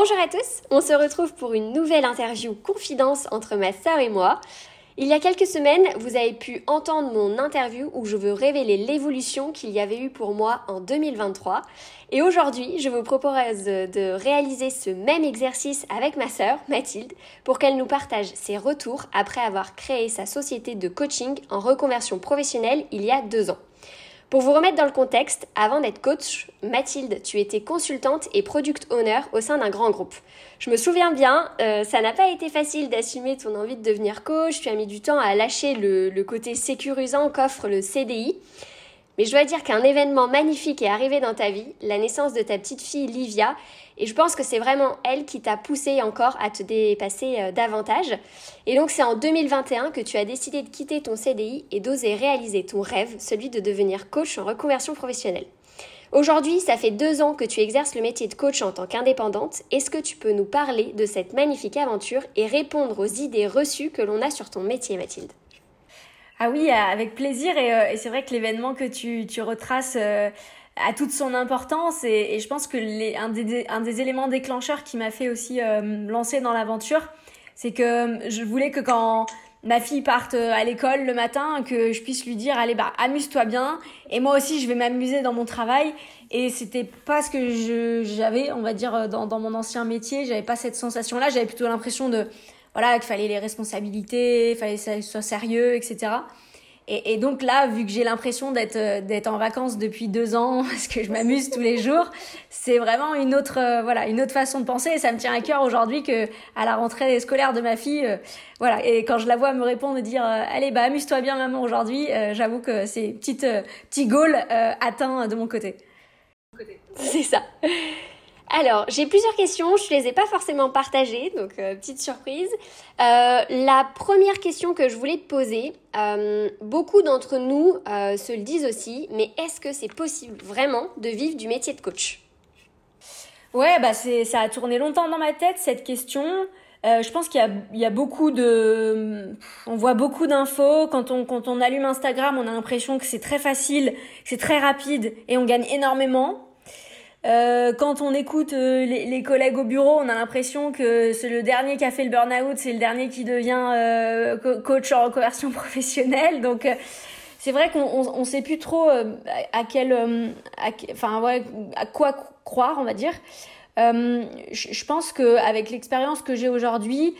Bonjour à tous, on se retrouve pour une nouvelle interview confidence entre ma sœur et moi. Il y a quelques semaines, vous avez pu entendre mon interview où je veux révéler l'évolution qu'il y avait eu pour moi en 2023. Et aujourd'hui, je vous propose de réaliser ce même exercice avec ma sœur, Mathilde, pour qu'elle nous partage ses retours après avoir créé sa société de coaching en reconversion professionnelle il y a deux ans. Pour vous remettre dans le contexte, avant d'être coach, Mathilde, tu étais consultante et product owner au sein d'un grand groupe. Je me souviens bien, euh, ça n'a pas été facile d'assumer ton envie de devenir coach, tu as mis du temps à lâcher le, le côté sécurisant qu'offre le CDI. Mais je dois dire qu'un événement magnifique est arrivé dans ta vie, la naissance de ta petite fille Livia, et je pense que c'est vraiment elle qui t'a poussé encore à te dépasser euh, davantage. Et donc c'est en 2021 que tu as décidé de quitter ton CDI et d'oser réaliser ton rêve, celui de devenir coach en reconversion professionnelle. Aujourd'hui, ça fait deux ans que tu exerces le métier de coach en tant qu'indépendante. Est-ce que tu peux nous parler de cette magnifique aventure et répondre aux idées reçues que l'on a sur ton métier, Mathilde? Ah oui, avec plaisir. Et, euh, et c'est vrai que l'événement que tu, tu retraces euh, a toute son importance. Et, je pense que un, des, éléments déclencheurs qui m'a fait aussi euh, lancer dans l'aventure, c'est que je voulais que quand ma fille parte à l'école le matin, que je puisse lui dire, allez, bah, amuse-toi bien. Et moi aussi, je vais m'amuser dans mon travail. Et c'était pas ce que j'avais, on va dire, dans, dans mon ancien métier. J'avais pas cette sensation-là. J'avais plutôt l'impression de voilà, qu'il fallait les responsabilités, il fallait que ça soit sérieux, etc. Et, et donc là, vu que j'ai l'impression d'être euh, d'être en vacances depuis deux ans, parce que je m'amuse tous les jours, c'est vraiment une autre euh, voilà une autre façon de penser. Et ça me tient à cœur aujourd'hui que à la rentrée scolaire de ma fille, euh, voilà. Et quand je la vois me répondre, dire allez bah amuse-toi bien maman aujourd'hui, j'avoue que c'est petite petit goal atteint de mon côté. C'est ça. Alors, j'ai plusieurs questions, je ne les ai pas forcément partagées, donc euh, petite surprise. Euh, la première question que je voulais te poser, euh, beaucoup d'entre nous se le disent aussi, mais est-ce que c'est possible vraiment de vivre du métier de coach? Ouais, bah c'est ça a tourné longtemps dans ma tête cette question. je pense qu'il y a, il y a beaucoup de, on voit beaucoup d'infos. Quand on quand on allume Instagram, on a l'impression que c'est très facile, que c'est très rapide et on gagne énormément. Euh, quand on écoute euh, les, collègues au bureau, on a l'impression que c'est le dernier qui a fait le burn-out, c'est le dernier qui devient euh, coach en reconversion professionnelle. Donc c'est vrai qu'on on, sait plus trop à à quoi croire, on va dire. je, pense que avec l'expérience que j'ai aujourd'hui,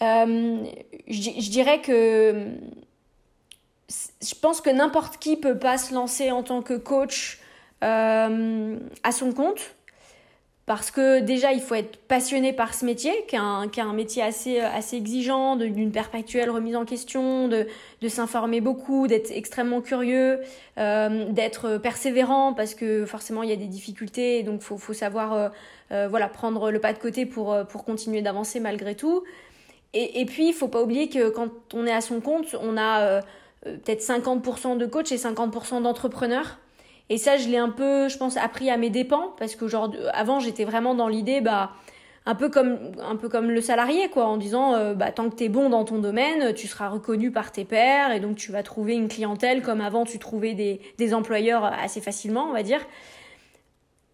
je dirais que je pense que n'importe qui peut pas se lancer en tant que coach euh, à son compte. Parce que déjà, il faut être passionné par ce métier, qui est un, métier assez, assez exigeant, d'une perpétuelle remise en question, de, s'informer beaucoup, d'être extrêmement curieux, euh, d'être persévérant, parce que forcément, il y a des difficultés, donc il faut, savoir euh, euh, voilà, prendre le pas de côté pour, pour continuer d'avancer malgré tout. Et, et puis, il faut pas oublier que quand on est à son compte, on a euh, peut-être 50% de coach et 50% d'entrepreneurs. Et ça, je l'ai un peu, je pense, appris à mes dépens parce que avant, j'étais vraiment dans l'idée, bah un peu comme un peu comme le salarié quoi en disant euh, bah tant que tu es bon dans ton domaine tu seras reconnu par tes pairs et donc tu vas trouver une clientèle comme avant tu trouvais des, des employeurs assez facilement on va dire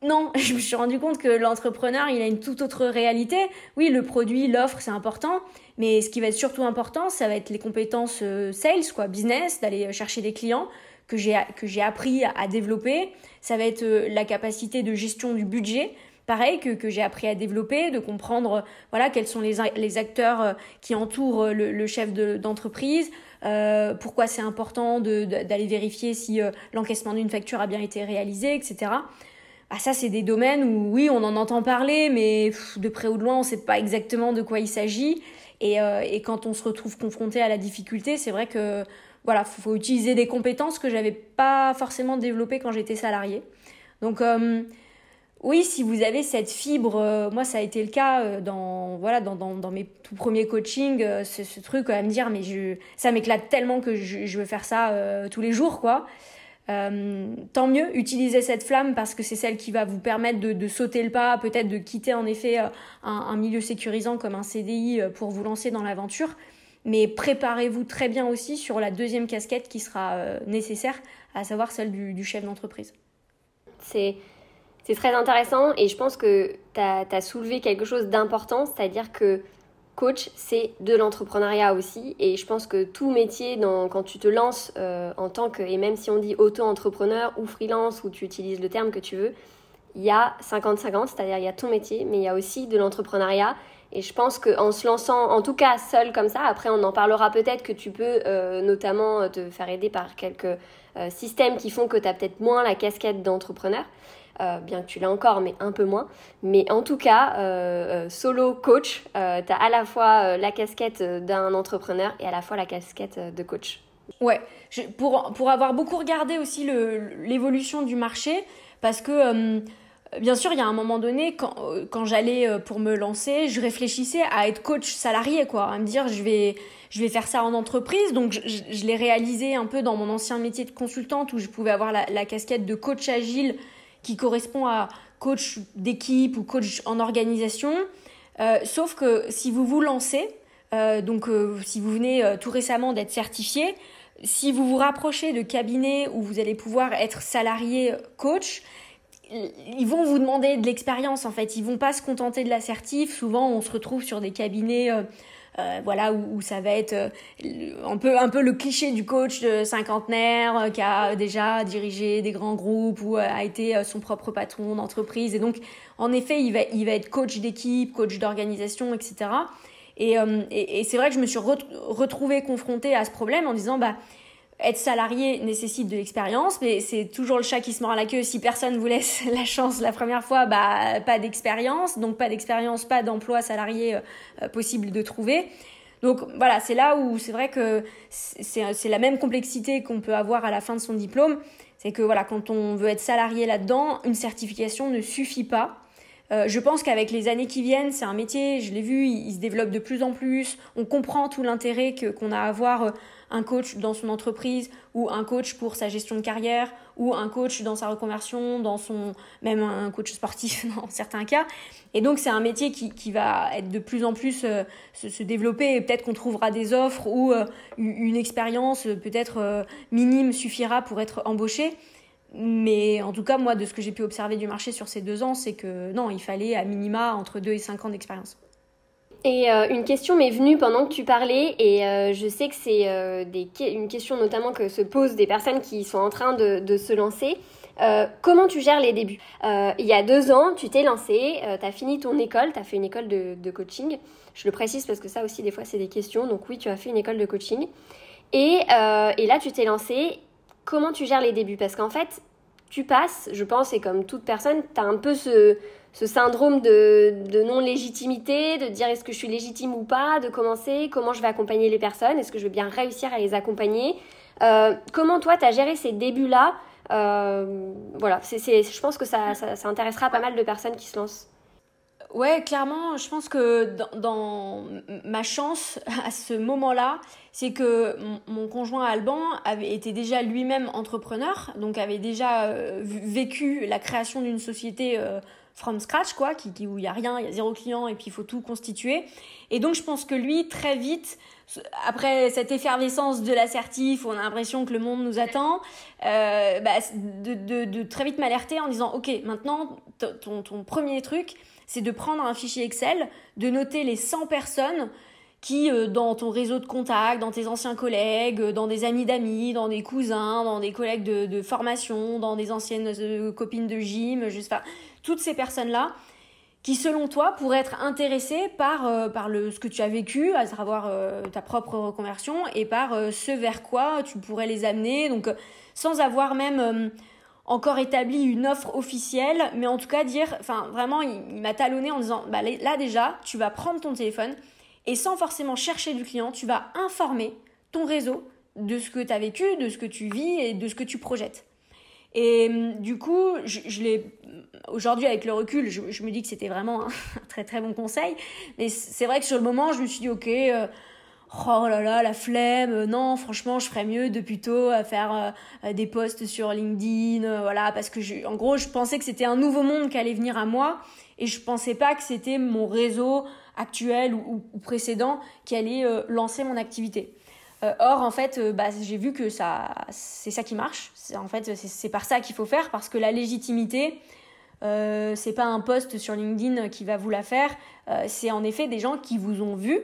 non, je me suis rendu compte que l'entrepreneur, il a une toute autre réalité. Oui, le produit, l'offre, c'est important, mais ce qui va être surtout important, ça va être les compétences euh, sales, quoi, business, d'aller chercher des clients, que j'ai que j'ai appris à, développer. Ça va être euh, la capacité de gestion du budget, pareil que, que j'ai appris à développer, de comprendre voilà quels sont les, les acteurs euh, qui entourent euh, le, chef d'entreprise, pourquoi c'est important d'aller vérifier si l'encaissement d'une facture a bien été réalisé, etc. Ah, ça, c'est des domaines où, oui, on en entend parler, mais de près ou de loin, on ne sait pas exactement de quoi il s'agit. Et, et, quand on se retrouve confronté à la difficulté, c'est vrai que voilà, faut, faut utiliser des compétences que j'avais pas forcément développées quand j'étais salarié. Donc oui, si vous avez cette fibre, euh, moi ça a été le cas euh, dans, voilà, dans, dans, mes tout premiers coachings, euh, ce, ce, truc à me dire mais je, ça m'éclate tellement que je, veux faire ça tous les jours quoi. tant mieux, utilisez cette flamme parce que c'est celle qui va vous permettre de, sauter le pas, peut-être de quitter en effet un, milieu sécurisant comme un CDI pour vous lancer dans l'aventure. Mais préparez-vous très bien aussi sur la deuxième casquette qui sera nécessaire, à savoir celle du, chef d'entreprise. C'est très intéressant et je pense que tu as, soulevé quelque chose d'important, c'est-à-dire que coach, c'est de l'entrepreneuriat aussi. Et je pense que tout métier, quand tu te lances euh, en tant que, et même si on dit auto-entrepreneur ou freelance, ou tu utilises le terme que tu veux, il y a 50-50, c'est-à-dire il y a ton métier, mais il y a aussi de l'entrepreneuriat. Et je pense qu'en se lançant, en tout cas seul comme ça, après on en parlera peut-être que tu peux euh, notamment te faire aider par quelques euh, systèmes qui font que tu as peut-être moins la casquette d'entrepreneur. Euh, bien que tu l'as encore, mais un peu moins. Mais en tout cas, euh, euh, solo coach, tu as à la fois la casquette d'un entrepreneur et à la fois la casquette de coach. Ouais, pour, pour avoir beaucoup regardé aussi l'évolution du marché, parce que bien sûr, il y a un moment donné, quand, quand j'allais pour me lancer, je réfléchissais à être coach salarié, quoi, à me dire je vais, je vais faire ça en entreprise. Donc, je, l'ai réalisé un peu dans mon ancien métier de consultante où je pouvais avoir la, casquette de coach agile qui correspond à coach d'équipe ou coach en organisation. Euh, sauf que si vous vous lancez, euh, donc euh, si vous venez tout récemment d'être certifié, si vous vous rapprochez de cabinets où vous allez pouvoir être salarié coach, ils vont vous demander de l'expérience en fait. Ils vont pas se contenter de l'assertif. Souvent, on se retrouve sur des cabinets euh, voilà où, ça va être euh, un peu le cliché du coach de cinquantenaire euh, qui a déjà dirigé des grands groupes ou a été son propre patron d'entreprise et donc en effet il va être coach d'équipe coach d'organisation etc et, et, et c'est vrai que je me suis retrouvée confrontée à ce problème en disant bah être salarié nécessite de l'expérience, mais c'est toujours le chat qui se mord à la queue. Si personne vous laisse la chance la première fois, bah pas d'expérience, donc pas d'expérience, pas d'emploi salarié euh, possible de trouver. Donc voilà, c'est là où c'est vrai que c'est la même complexité qu'on peut avoir à la fin de son diplôme. C'est que voilà, quand on veut être salarié là-dedans, une certification ne suffit pas. Euh, je pense qu'avec les années qui viennent, c'est un métier, je l'ai vu, il, se développe de plus en plus. On comprend tout l'intérêt qu'on a à avoir euh, un coach dans son entreprise ou un coach pour sa gestion de carrière ou un coach dans sa reconversion, dans son même un coach sportif dans certains cas. Et donc c'est un métier qui, qui, va être de plus en plus euh, se, développer et peut-être qu'on trouvera des offres où une expérience peut-être minime suffira pour être embauché. Mais en tout cas, moi, de ce que j'ai pu observer du marché sur ces deux ans, c'est que non, il fallait à minima entre deux et cinq ans d'expérience. Et euh, une question m'est venue pendant que tu parlais, et euh, je sais que c'est euh, une question notamment que se posent des personnes qui sont en train de, se lancer. comment tu gères les débuts? Il y a deux ans, tu t'es lancé, tu as fini ton école, tu as fait une école de, de, coaching. Je le précise parce que ça aussi, des fois, c'est des questions. Donc oui, tu as fait une école de coaching. Et, et là, tu t'es lancé. Comment tu gères les débuts? Parce qu'en fait, tu passes, je pense, et comme toute personne, tu as un peu ce syndrome de, non-légitimité, de dire est-ce que je suis légitime ou pas, de commencer, comment je vais accompagner les personnes, est-ce que je vais bien réussir à les accompagner? Euh, comment toi, tu as géré ces débuts-là? Euh, Voilà, c'est, je pense que ça, ça, intéressera pas mal de personnes qui se lancent. Ouais, clairement, je pense que dans, ma chance à ce moment-là, c'est que mon, conjoint Alban avait été déjà lui-même entrepreneur, donc avait déjà euh, vécu la création d'une société from scratch, quoi, qui, où il y a rien, il y a zéro client et puis il faut tout constituer. Et donc je pense que lui, très vite, après cette effervescence de l'assertif, on a l'impression que le monde nous attend, euh, bah, de, de, de, très vite m'alerter en disant, ok, maintenant ton, ton premier truc, c'est de prendre un fichier Excel, de noter les 100 personnes qui, euh, dans ton réseau de contacts, dans tes anciens collègues, euh, dans des amis d'amis, dans des cousins, dans des collègues de, formation, dans des anciennes euh, copines de gym, juste, toutes ces personnes-là qui, selon toi, pourraient être intéressées par, par le, ce que tu as vécu, à savoir ta propre reconversion, et par ce vers quoi tu pourrais les amener, donc sans avoir même encore établi une offre officielle, mais en tout cas dire, enfin vraiment, il, m'a talonné en disant, bah, là déjà, tu vas prendre ton téléphone, et sans forcément chercher du client, tu vas informer ton réseau de ce que tu as vécu, de ce que tu vis et de ce que tu projettes. Et du coup, je, je l'ai aujourd'hui avec le recul, je, je me dis que c'était vraiment un très très bon conseil. Mais c'est vrai que sur le moment, je me suis dit ok, euh, oh là là, la flemme. Euh, non, franchement, je ferais mieux de plutôt euh, faire des posts sur LinkedIn, voilà, parce que en gros, je pensais que c'était un nouveau monde qui allait venir à moi et je pensais pas que c'était mon réseau actuel ou, précédent qui allait lancer mon activité. Euh, or, en fait, euh, bah, j'ai vu que ça, c'est ça qui marche. En fait, c'est par ça qu'il faut faire parce que la légitimité, euh, c'est pas un post sur LinkedIn qui va vous la faire. Euh, c'est en effet des gens qui vous ont vu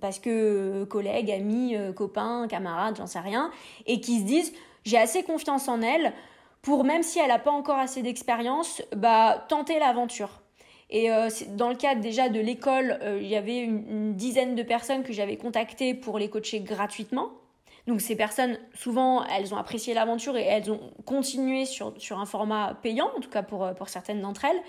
parce que collègues, amis, copains, camarades, j'en sais rien, et qui se disent j'ai assez confiance en elle pour même si elle n'a pas encore assez d'expérience, bah tenter l'aventure. Et euh, dans le cadre déjà de l'école, euh, il y avait une, dizaine de personnes que j'avais contactées pour les coacher gratuitement. Donc ces personnes, souvent, elles ont apprécié l'aventure et elles ont continué sur, sur un format payant, en tout cas pour, pour certaines d'entre elles.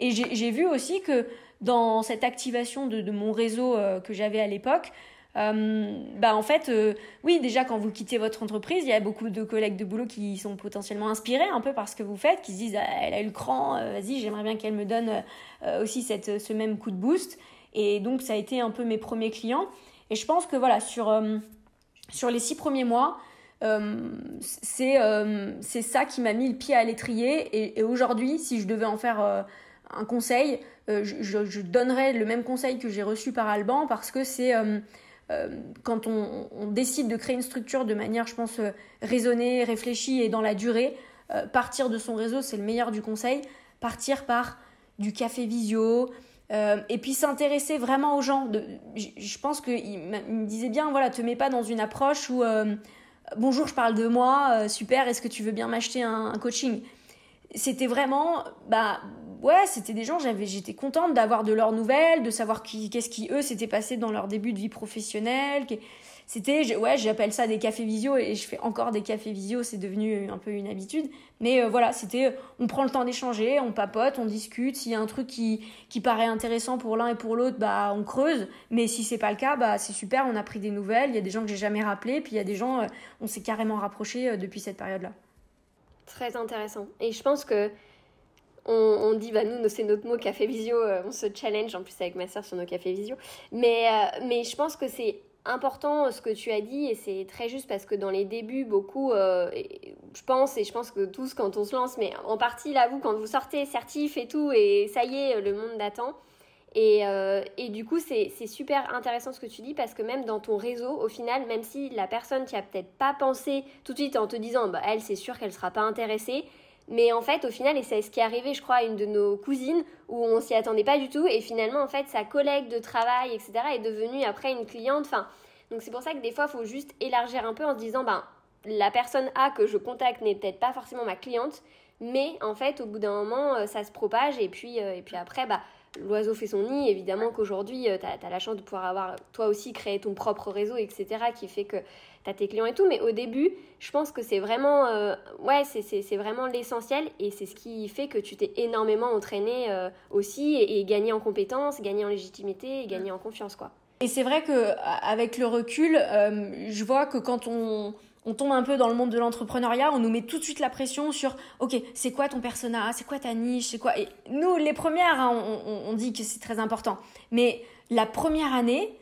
Et j'ai vu aussi que dans cette activation de, mon réseau euh, que j'avais à l'époque, euh, bah en fait, euh, oui, déjà quand vous quittez votre entreprise, il y a beaucoup de collègues de boulot qui sont potentiellement inspirés un peu par ce que vous faites, qui se disent ah, elle a eu le cran, vas-y, j'aimerais bien qu'elle me donne aussi cette, ce même coup de boost. Et donc ça a été un peu mes premiers clients. Et je pense que voilà sur sur les six premiers mois, c'est ça qui m'a mis le pied à l'étrier. Et aujourd'hui, si je devais en faire un conseil, je, je, je, donnerais le même conseil que j'ai reçu par Alban parce que c'est euh, quand on, décide de créer une structure de manière, je pense, euh, raisonnée, réfléchie et dans la durée, euh, partir de son réseau, c'est le meilleur du conseil. Partir par du café visio, euh, et puis s'intéresser vraiment aux gens. Je pense qu'il me disait bien, voilà, te mets pas dans une approche où euh, bonjour, je parle de moi, super, est-ce que tu veux bien m'acheter un, coaching? C'était vraiment, bah ouais, c'était des gens, j'avais, j'étais contente d'avoir de leurs nouvelles, de savoir qui, qu'est-ce qui eux s'était passé dans leur début de vie professionnelle. C'était, ouais, j'appelle ça des cafés visio et je fais encore des cafés visio, c'est devenu un peu une habitude. Mais euh, voilà, c'était, on prend le temps d'échanger, on papote, on discute. S'il y a un truc qui, qui paraît intéressant pour l'un et pour l'autre, bah on creuse. Mais si c'est pas le cas, bah c'est super, on a pris des nouvelles. Il y a des gens que j'ai jamais rappelés, puis il y a des gens, euh, on s'est carrément rapprochés euh, depuis cette période-là. Très intéressant. Et je pense que on, dit, bah nous, c'est notre mot café visio, euh, on se challenge en plus avec ma soeur sur nos cafés visio. Mais, euh, mais je pense que c'est important euh, ce que tu as dit et c'est très juste parce que dans les débuts, beaucoup, je pense, et je pense que tous quand on se lance, mais en partie là, vous, quand vous sortez certif et tout, et ça y est, le monde d'attend. Et, et, du coup, c'est super intéressant ce que tu dis parce que même dans ton réseau, au final, même si la personne qui a peut-être pas pensé tout de suite en te disant, bah, elle, c'est sûr qu'elle sera pas intéressée, mais en fait, au final, et c'est ce qui est arrivé, je crois, à une de nos cousines, où on s'y attendait pas du tout, et finalement, en fait, sa collègue de travail, etc., est devenue après une cliente. Donc c'est pour ça que des fois, il faut juste élargir un peu en se disant, ben, la personne A que je contacte n'est peut-être pas forcément ma cliente, mais en fait, au bout d'un moment, euh, ça se propage, et puis, euh, et puis après, bah, l'oiseau fait son nid. Évidemment qu'aujourd'hui, euh, tu as, la chance de pouvoir avoir toi aussi créé ton propre réseau, etc., qui fait que tu as tes clients et tout. Mais au début, je pense que c'est vraiment, euh, ouais, c'est vraiment l'essentiel et c'est ce qui fait que tu t'es énormément entraîné euh, aussi et, et, gagné en compétences, gagné en légitimité et gagné en confiance, quoi. Et c'est vrai que avec le recul, je vois que quand on on tombe un peu dans le monde de l'entrepreneuriat, on nous met tout de suite la pression sur, ok, c'est quoi ton persona, c'est quoi ta niche, c'est quoi. Nous, les premières, hein, on, on, dit que c'est très important. Mais la première année,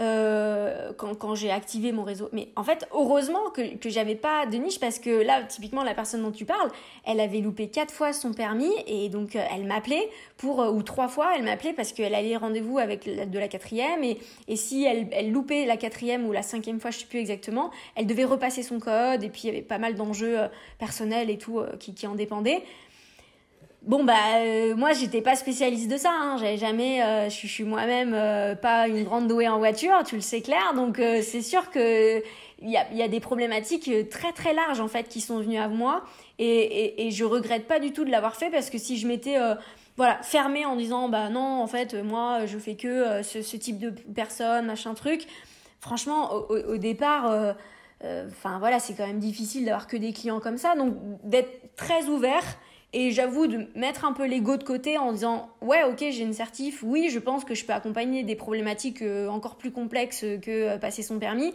euh, quand, quand j'ai activé mon réseau. Mais en fait, heureusement que, que j'avais pas de niche parce que là, typiquement, la personne dont tu parles, elle avait loupé quatre fois son permis et donc euh, elle m'appelait pour, euh, ou trois fois, elle m'appelait parce qu'elle allait rendez-vous avec de la quatrième et, et si elle, elle loupait la quatrième ou la cinquième fois, je sais plus exactement, elle devait repasser son code et puis il y avait pas mal d'enjeux personnels et tout qui, qui en dépendaient. Bon bah euh, moi j'étais pas spécialiste de ça, hein. j'avais jamais, euh, je, suis moi-même euh, pas une grande douée en voiture, tu le sais clair, donc c'est sûr que il y a, y a des problématiques très très larges en fait qui sont venues à moi. Et, et, et je regrette pas du tout de l'avoir fait parce que si je m'étais voilà fermée en disant bah non en fait moi je fais que ce, ce, type de personne machin truc, franchement au, au départ enfin voilà c'est quand même difficile d'avoir que des clients comme ça. Donc d'être très ouvert et j'avoue de mettre un peu l'ego de côté en disant ouais ok j'ai une certif, oui je pense que je peux accompagner des problématiques euh, encore plus complexes que euh, passer son permis.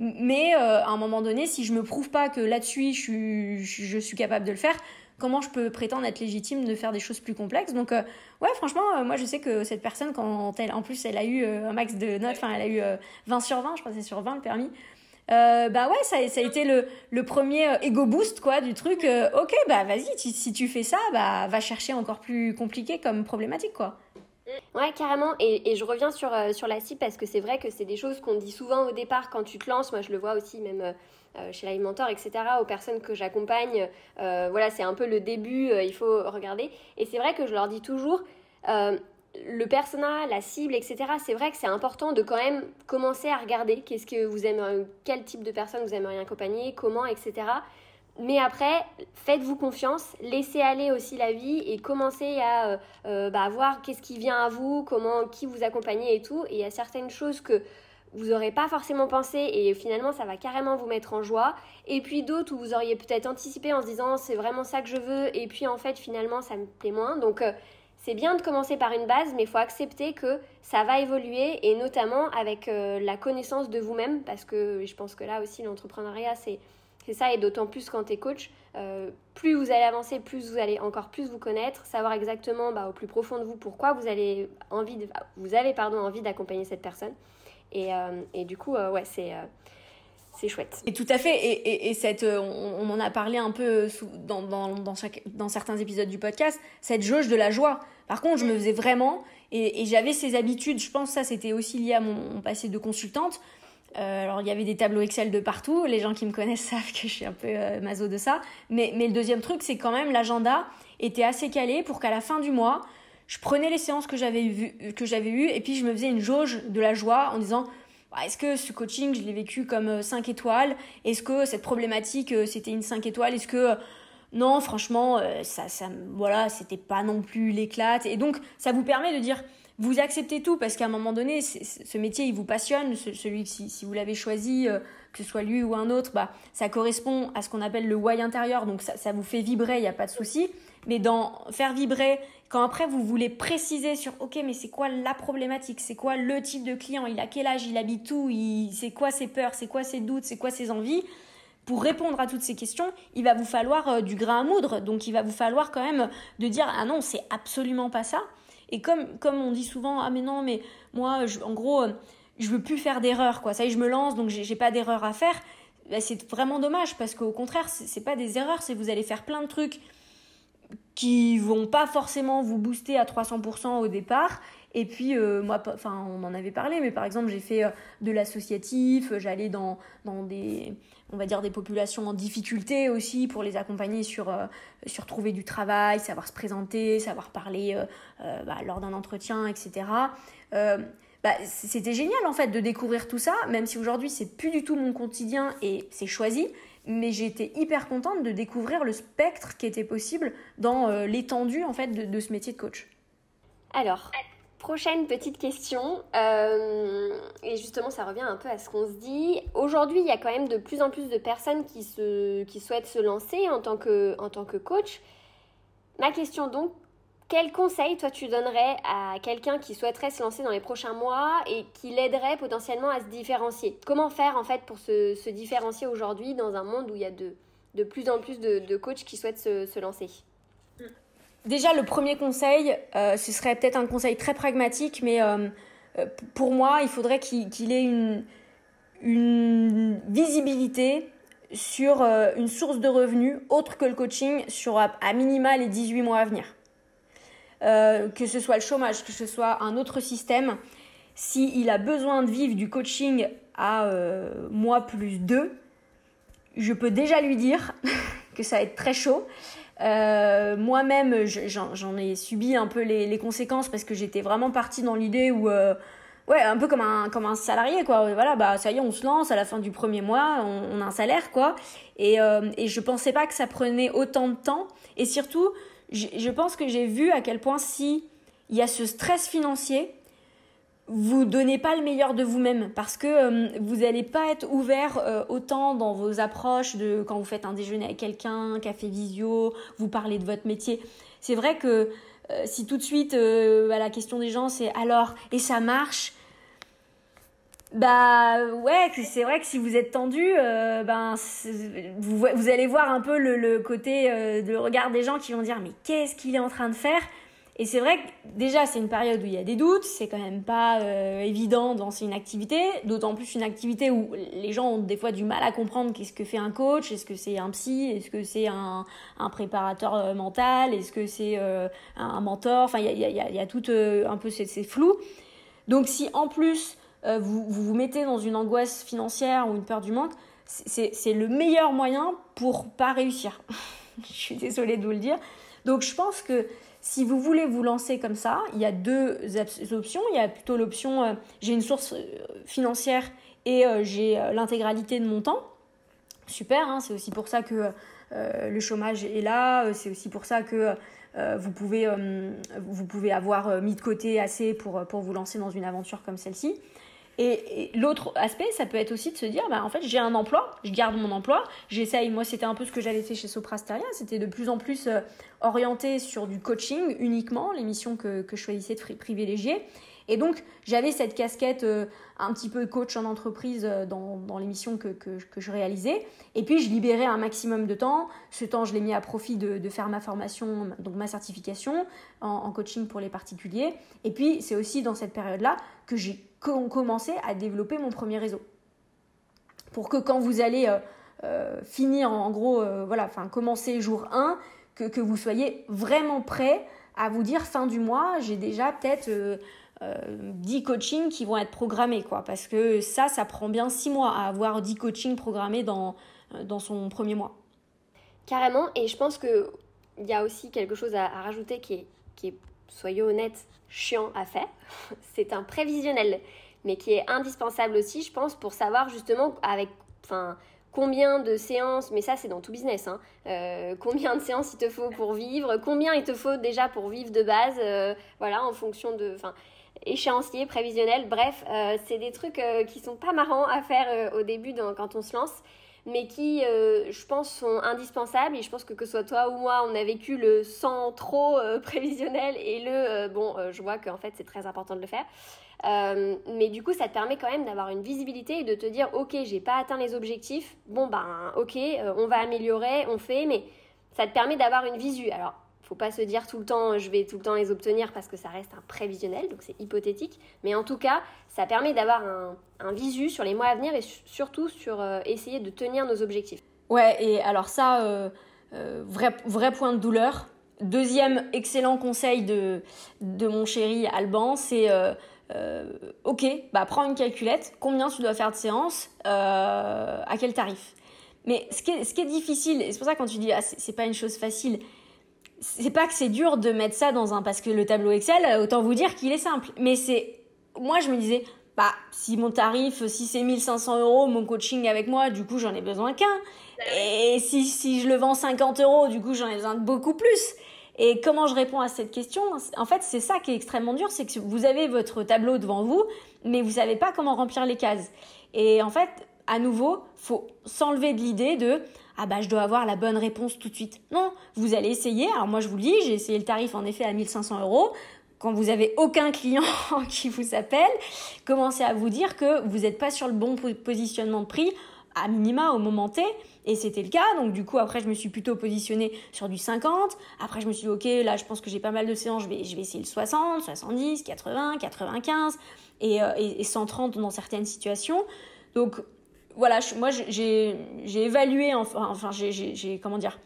Mais à un moment donné, si je me prouve pas que là-dessus je suis, je suis capable de le faire, comment je peux prétendre être légitime de faire des choses plus complexes? Donc ouais, franchement, moi je sais que cette personne, quand elle, en plus, elle a eu un max de notes, enfin elle a eu 20 sur 20, je crois que c'est sur 20 le permis. Euh, bah ouais, ça, ça a été le, le premier euh, ego boost quoi du truc. Euh, ok, bah vas-y, si tu fais ça, bah va chercher encore plus compliqué comme problématique quoi. Ouais, carrément. Et, et je reviens sur, sur la cible parce que c'est vrai que c'est des choses qu'on dit souvent au départ quand tu te lances. Moi, je le vois aussi même chez Live Mentor, etc. Aux personnes que j'accompagne. voilà, c'est un peu le début, il faut regarder. Et c'est vrai que je leur dis toujours, le persona, la cible, etc. C'est vrai que c'est important de quand même commencer à regarder qu'est-ce que vous aimeriez, quel type de personne vous aimeriez accompagner, comment, etc. Mais après, faites-vous confiance, laissez aller aussi la vie et commencez à euh, euh, bah, voir qu'est-ce qui vient à vous, comment, qui vous accompagnez et tout. Et il y a certaines choses que vous n'aurez pas forcément pensé et finalement ça va carrément vous mettre en joie. Et puis d'autres où vous auriez peut-être anticipé en se disant c'est vraiment ça que je veux et puis en fait finalement ça me plaît moins. Donc euh, c'est bien de commencer par une base, mais il faut accepter que ça va évoluer et notamment avec euh, la connaissance de vous-même, parce que je pense que là aussi l'entrepreneuriat c'est ça et d'autant plus quand tu es coach, euh, plus vous allez avancer, plus vous allez encore plus vous connaître, savoir exactement bah, au plus profond de vous pourquoi vous, allez envie de, vous avez pardon, envie d'accompagner cette personne. Et, euh, et du coup, ouais, c'est c'est chouette. Et tout à fait. Et, et, cette, euh, on, on, en a parlé un peu dans, dans, dans, chaque, dans, certains épisodes du podcast, cette jauge de la joie. Par contre, je me faisais vraiment, et, et j'avais ces habitudes, je pense que ça c'était aussi lié à mon, passé de consultante. Euh, alors il y avait des tableaux Excel de partout, les gens qui me connaissent savent que je suis un peu euh, maso de ça. Mais, mais le deuxième truc, c'est quand même l'agenda était assez calé pour qu'à la fin du mois, je prenais les séances que j'avais vues, que j'avais eues, et puis je me faisais une jauge de la joie en disant est-ce que ce coaching, je l'ai vécu comme 5 euh, étoiles? Est-ce que cette problématique, euh, c'était une 5 étoiles? Est-ce que euh, non, franchement, ça, ça, voilà, c'était pas non plus l'éclate. Et donc, ça vous permet de dire, vous acceptez tout parce qu'à un moment donné, ce métier, il vous passionne. Celui si, si vous l'avez choisi, que ce soit lui ou un autre, bah, ça correspond à ce qu'on appelle le why intérieur. Donc, ça, ça vous fait vibrer, il n'y a pas de souci. Mais dans faire vibrer quand après vous voulez préciser sur ok mais c'est quoi la problématique, c'est quoi le type de client, il a quel âge, il habite où, il, c'est quoi ses peurs, c'est quoi ses doutes, c'est quoi ses envies, pour répondre à toutes ces questions, il va vous falloir euh, du grain à moudre. Donc il va vous falloir quand même de dire ah non c'est absolument pas ça. Et comme comme on dit souvent ah mais non mais moi en gros euh, je veux plus faire d'erreurs quoi. Ça y est je me lance donc j'ai pas d'erreurs à faire. Bah, c'est vraiment dommage parce qu'au contraire c'est pas des erreurs c'est vous allez faire plein de trucs qui vont pas forcément vous booster à 300% au départ. Et puis, euh, moi, enfin, on en avait parlé, mais par exemple, j'ai fait euh, de l'associatif, j'allais dans, dans des, on va dire, des populations en difficulté aussi pour les accompagner sur, euh, sur trouver du travail, savoir se présenter, savoir parler bah, lors d'un entretien, etc. Bah, c'était génial en fait de découvrir tout ça, même si aujourd'hui c'est plus du tout mon quotidien et c'est choisi, mais j'ai été hyper contente de découvrir le spectre qui était possible dans euh, l'étendue en fait de, ce métier de coach. Alors, prochaine petite question, euh, et justement ça revient un peu à ce qu'on se dit. Aujourd'hui, il y a quand même de plus en plus de personnes qui, se, qui souhaitent se lancer en tant que, en tant que coach. Ma question donc, quel conseil, toi, tu donnerais à quelqu'un qui souhaiterait se lancer dans les prochains mois et qui l'aiderait potentiellement à se différencier? Comment faire, en fait, pour se, différencier aujourd'hui dans un monde où il y a de, de plus en plus de, coachs qui souhaitent se, lancer? Déjà, le premier conseil, euh, ce serait peut-être un conseil très pragmatique, mais euh, euh, pour moi, il faudrait qu'il ait une, visibilité sur une source de revenus autre que le coaching sur à minima les 18 mois à venir. Euh, que ce soit le chômage, que ce soit un autre système, s'il a besoin de vivre du coaching à euh, mois plus 2, je peux déjà lui dire que ça va être très chaud. Euh, Moi-même, j'en ai subi un peu les, conséquences parce que j'étais vraiment partie dans l'idée où, euh, ouais, un peu comme un comme un salarié quoi. Voilà, bah ça y est, on se lance à la fin du premier mois, on, on a un salaire quoi. Et euh, et je pensais pas que ça prenait autant de temps. Et surtout, je pense que j'ai vu à quel point si il y a ce stress financier, vous donnez pas le meilleur de vous-même parce que euh, vous n'allez pas être ouvert euh, autant dans vos approches de quand vous faites un déjeuner avec quelqu'un, un café visio, vous parlez de votre métier. C'est vrai que euh, si tout de suite la question des gens c'est alors et ça marche, bah ouais, c'est vrai que si vous êtes tendu, euh, ben vous, vous, allez voir un peu le, le côté euh, de regard des gens qui vont dire mais qu'est-ce qu'il est en train de faire? Et c'est vrai que déjà c'est une période où il y a des doutes, c'est quand même pas euh, évident de lancer une activité, d'autant plus une activité où les gens ont des fois du mal à comprendre qu'est-ce que fait un coach, est-ce que c'est un psy, est-ce que c'est un, un préparateur mental, est-ce que c'est un mentor, enfin il y a, y, a, y a tout un peu c'est flou. Donc si en plus euh, vous, vous, mettez dans une angoisse financière ou une peur du manque, c'est le meilleur moyen pour pas réussir. je suis désolée de vous le dire. Donc je pense que si vous voulez vous lancer comme ça, il y a deux options. Il y a plutôt l'option euh, j'ai une source euh, financière et j'ai l'intégralité de mon temps. Super, hein, c'est aussi pour ça que le chômage est là, c'est aussi pour ça que vous, pouvez, vous pouvez avoir mis de côté assez pour, pour vous lancer dans une aventure comme celle-ci. Et, l'autre aspect, ça peut être aussi de se dire, bah, en fait, j'ai un emploi, je garde mon emploi, j'essaye, moi c'était un peu ce que j'avais fait chez Soprasteria, c'était de plus en plus euh, orienté sur du coaching uniquement, l'émission que, que je choisissais de privilégier. Et donc, j'avais cette casquette euh, un petit peu coach en entreprise euh, dans, dans l'émission que, que, que, je réalisais. Et puis, je libérais un maximum de temps. Ce temps, je l'ai mis à profit de, faire ma formation, donc ma certification en coaching pour les particuliers. Et puis, c'est aussi dans cette période-là que j'ai commencé à développer mon premier réseau. Pour que quand vous allez euh, euh finir, en gros, euh, voilà, enfin, commencer jour 1, que, que, vous soyez vraiment prêt à vous dire fin du mois, j'ai déjà peut-être euh, 10 coachings qui vont être programmés, quoi. Parce que ça, ça prend bien 6 mois à avoir 10 coachings programmés dans, dans son premier mois. Carrément, et je pense qu'il y a aussi quelque chose à, rajouter qui est, qui est, soyons honnêtes, chiant à faire. C'est un prévisionnel, mais qui est indispensable aussi, je pense, pour savoir justement avec, enfin, combien de séances, mais ça c'est dans tout business, hein, euh, combien de séances il te faut pour vivre, combien il te faut déjà pour vivre de base, euh, voilà, en fonction de, enfin, échéancier, prévisionnel, bref, euh, c'est des trucs qui sont pas marrants à faire au début quand on se lance, mais qui, je pense, sont indispensables. Et je pense que que ce soit toi ou moi, on a vécu le sans trop prévisionnel et le bon, je vois qu'en fait c'est très important de le faire. mais du coup, ça te permet quand même d'avoir une visibilité et de te dire, ok, j'ai pas atteint les objectifs, bon ben, ok, on va améliorer, on fait, mais ça te permet d'avoir une visu. Alors faut pas se dire tout le temps je vais tout le temps les obtenir parce que ça reste un prévisionnel, donc c'est hypothétique. Mais en tout cas, ça permet d'avoir un, visu sur les mois à venir et surtout sur euh, essayer de tenir nos objectifs. Ouais, et alors ça, euh, euh, vrai, vrai point de douleur. Deuxième excellent conseil de, de mon chéri Alban, c'est ok, bah prends une calculette, combien tu dois faire de séances, à quel tarif? Mais ce qui est, ce qui est difficile, et c'est pour ça quand tu dis ah, c'est pas une chose facile, c'est pas que c'est dur de mettre ça dans un parce que le tableau Excel euh, autant vous dire qu'il est simple. Mais c'est moi je me disais bah si mon tarif si c'est 1500 euros mon coaching avec moi du coup j'en ai besoin qu'un. Et si si je le vends 50 euros du coup j'en ai besoin de beaucoup plus. Et comment je réponds à cette question? En fait, c'est ça qui est extrêmement dur, c'est que vous avez votre tableau devant vous, mais vous savez pas comment remplir les cases. Et en fait, à nouveau, faut s'enlever de l'idée de ah bah je dois avoir la bonne réponse tout de suite. Non, vous allez essayer. Alors moi je vous le dis, j'ai essayé le tarif en effet à 1500 euros. Quand vous avez aucun client qui vous appelle, commencez à vous dire que vous n'êtes pas sur le bon positionnement de prix à minima au moment T. Et c'était le cas. Donc, du coup, après, je me suis plutôt positionnée sur du 50. Après, je me suis dit, OK, là, je pense que j'ai pas mal de séances. Je vais, je vais essayer le 60, 70, 80, 95 et, et, et 130 dans certaines situations. Donc, voilà, moi j'ai évalué, enfin, enfin j'ai comment dire,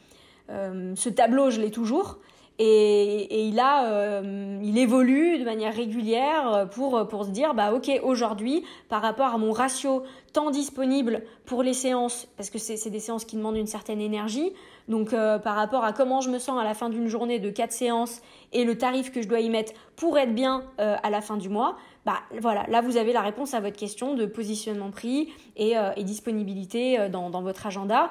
euh, ce tableau, je l'ai toujours. Et, il a, euh, il évolue de manière régulière pour pour se dire bah ok aujourd'hui par rapport à mon ratio temps disponible pour les séances parce que c'est des séances qui demandent une certaine énergie donc euh, par rapport à comment je me sens à la fin d'une journée de quatre séances et le tarif que je dois y mettre pour être bien à la fin du mois bah voilà, là vous avez la réponse à votre question de positionnement prix et, euh, disponibilité euh, dans, votre agenda.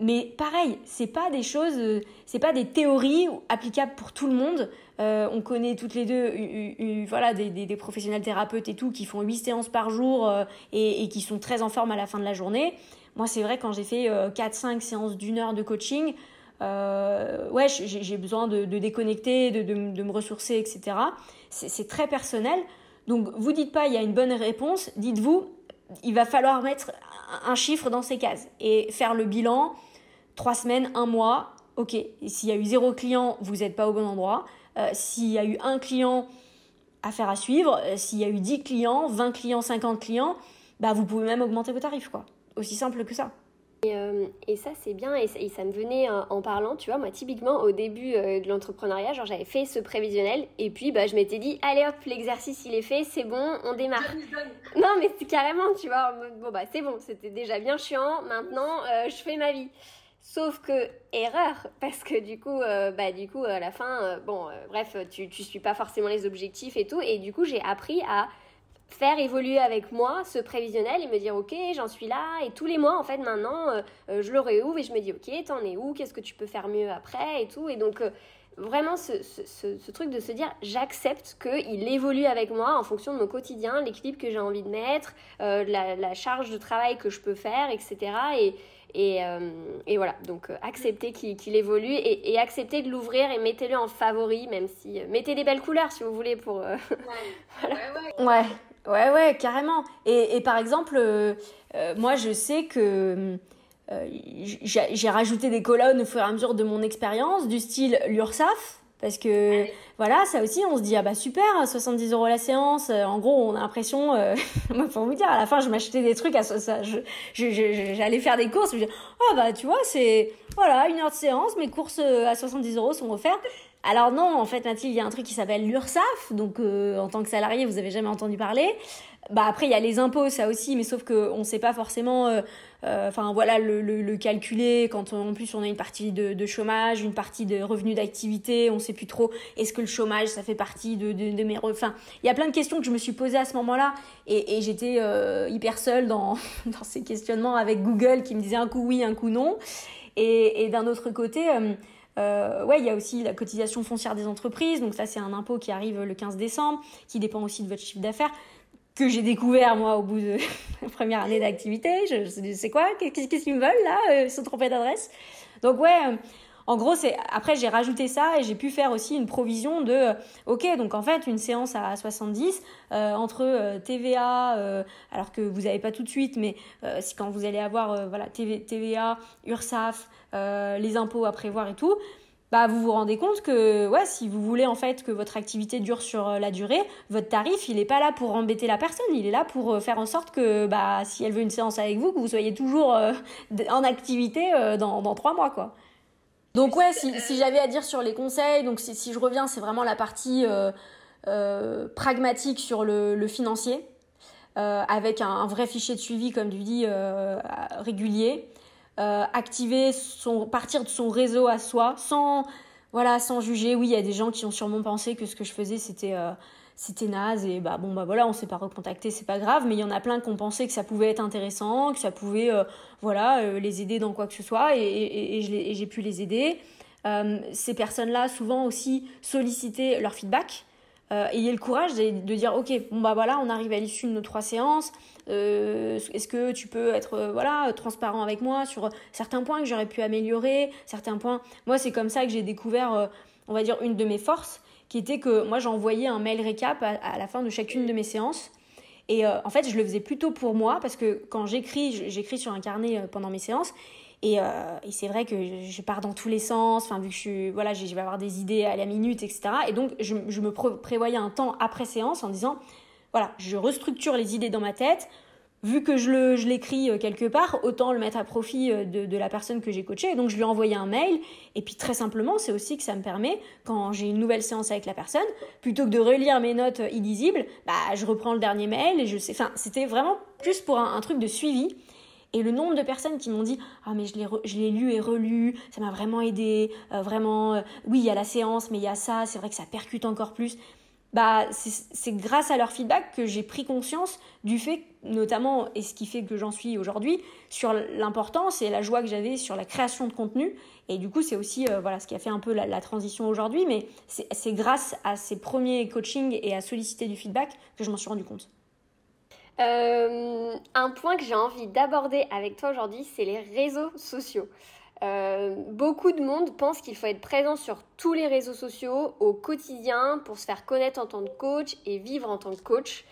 Mais pareil, c'est pas des choses, euh, c'est pas des théories applicables pour tout le monde. On connaît toutes les deux, voilà, des, des, professionnels thérapeutes et tout qui font 8 séances par jour et, qui sont très en forme à la fin de la journée. Moi, c'est vrai quand j'ai fait 4-5 séances d'une heure de coaching, ouais, j'ai besoin de, déconnecter, de, de, me ressourcer, etc. C'est très personnel. Donc vous dites pas il y a une bonne réponse, dites-vous il va falloir mettre un chiffre dans ces cases et faire le bilan trois semaines, un mois. Ok, s'il y a eu zéro client, vous n'êtes pas au bon endroit. Euh, s'il y a eu un client, affaire à suivre. Euh, s'il y a eu 10 clients, 20 clients, 50 clients, bah vous pouvez même augmenter vos tarifs, quoi. Aussi simple que ça. Et, euh, ça, c'est bien, et ça, me venait en, parlant, tu vois, moi, typiquement, au début de l'entrepreneuriat, genre, j'avais fait ce prévisionnel, et puis, bah, je m'étais dit, allez hop, l'exercice, il est fait, c'est bon, on démarre. non, mais c'est carrément, tu vois, bon, bah, c'est bon, c'était déjà bien chiant, maintenant, je fais ma vie. Sauf que erreur, parce que du coup, euh, bah du coup à la fin, euh, bon, euh, bref, tu tu suis pas forcément les objectifs et tout, et du coup j'ai appris à faire évoluer avec moi ce prévisionnel et me dire ok j'en suis là et tous les mois en fait maintenant je le réouvre et je me dis ok t'en es où? Qu'est-ce que tu peux faire mieux après? Et tout et donc vraiment ce, ce, ce, truc de se dire j'accepte qu'il évolue avec moi en fonction de mon quotidien, l'équilibre que j'ai envie de mettre, la, la, charge de travail que je peux faire, etc. Et, et, euh, et voilà, donc euh, acceptez qu'il évolue et, et acceptez de l'ouvrir et mettez-le en favori, même si. Euh, mettez des belles couleurs si vous voulez pour. ouais. ouais, ouais. ouais, carrément. Et, et par exemple, moi je sais que. j'ai rajouté des colonnes au fur et à mesure de mon expérience, du style l'URSAF, parce que voilà, ça aussi, on se dit ah bah super, 70 euros la séance. Euh, en gros, on a l'impression, euh, pour vous dire, à la fin, je m'achetais des trucs à ça, je, j'allais faire des courses. Je dis oh bah tu vois, c'est voilà une heure de séance, mes courses euh, à 70 euros sont offertes. Alors non, en fait, Mathilde, il y a un truc qui s'appelle l'URSSAF. Donc, en tant que salarié, vous avez jamais entendu parler. Bah après, il y a les impôts, ça aussi, mais sauf que on sait pas forcément. Enfin voilà, le, le, le, calculer quand en plus on a une partie de, de chômage, une partie de revenus d'activité, on sait plus trop. Est-ce que le chômage, ça fait partie de, de, de mes. Enfin, il y a plein de questions que je me suis posées à ce moment-là, et, j'étais hyper seule dans ces questionnements avec Google qui me disait un coup oui, un coup non. Et, d'un autre côté. Euh, ouais, il y a aussi la cotisation foncière des entreprises. Donc ça, c'est un impôt qui arrive le 15 décembre, qui dépend aussi de votre chiffre d'affaires que j'ai découvert moi au bout de la première année d'activité. Je, sais quoi Qu'est-ce qu'ils me veulent là euh, Ils se trompés d'adresse. Donc ouais, euh, en gros, c'est après j'ai rajouté ça et j'ai pu faire aussi une provision de euh, OK, donc en fait, une séance à 70 euh, entre euh, TVA alors que vous n'avez pas tout de suite mais si quand vous allez avoir voilà TVA, URSAF, les impôts à prévoir et tout, bah vous vous rendez compte que ouais, si vous voulez en fait que votre activité dure sur la durée, votre tarif, il est pas là pour embêter la personne, il est là pour faire en sorte que bah si elle veut une séance avec vous, que vous soyez toujours en activité dans dans trois mois quoi. Donc ouais, si, si j'avais à dire sur les conseils, donc si, si je reviens, c'est vraiment la partie euh, euh, pragmatique sur le, le financier, euh, avec un, un, vrai fichier de suivi, comme tu dis, euh, régulier, euh, activer son, partir de son réseau à soi, sans voilà, sans juger. Oui, il y a des gens qui ont sûrement pensé que ce que je faisais, c'était c'était naze et bah bon bah voilà on s'est pas recontacté c'est pas grave mais il y en a plein qui ont pensé que ça pouvait être intéressant que ça pouvait euh, voilà euh, les aider dans quoi que ce soit et, j'ai pu les aider. Euh, ces personnes là souvent aussi solliciter leur feedback ayez le courage de, de, dire ok bon bah voilà on arrive à l'issue de nos trois séances est-ce que tu peux être voilà transparent avec moi sur certains points que j'aurais pu améliorer certains points. Moi c'est comme ça que j'ai découvert on va dire une de mes forces qui était que moi j'envoyais un mail récap à, la fin de chacune de mes séances. Et euh, en fait, je le faisais plutôt pour moi parce que quand j'écris, j'écris sur un carnet euh, pendant mes séances. Et, euh, et c'est vrai que je, pars dans tous les sens. Enfin, vu que je voilà, vais avoir des idées à la minute, etc. Et donc, je, je me prévoyais un temps après séance en disant, voilà, je restructure les idées dans ma tête vu que je le je l'écris euh, quelque part, autant le mettre à profit euh, de, de la personne que j'ai coachée. Donc je lui ai envoyé un mail. Et puis très simplement, c'est aussi que ça me permet, quand j'ai une nouvelle séance avec la personne, plutôt que de relire mes notes euh, illisibles, bah je reprends le dernier mail et je sais. Enfin, c'était vraiment plus pour un, truc de suivi. Et le nombre de personnes qui m'ont dit ah mais je l'ai lu et relu, ça m'a vraiment aidé, vraiment oui il y a la séance mais il y a ça, c'est vrai que ça percute encore plus bah, c'est grâce à leur feedback que j'ai pris conscience du fait, notamment, et ce qui fait que j'en suis aujourd'hui, sur l'importance et la joie que j'avais sur la création de contenu. Et du coup, c'est aussi euh, voilà ce qui a fait un peu la, transition aujourd'hui, mais c'est grâce à ces premiers coachings et à solliciter du feedback que je m'en suis rendu compte. Euh, un point que j'ai envie d'aborder avec toi aujourd'hui, c'est les réseaux sociaux. Euh, beaucoup de monde pense qu'il faut être présent sur tous les réseaux sociaux au quotidien pour se faire connaître en tant que coach et vivre en tant que coach.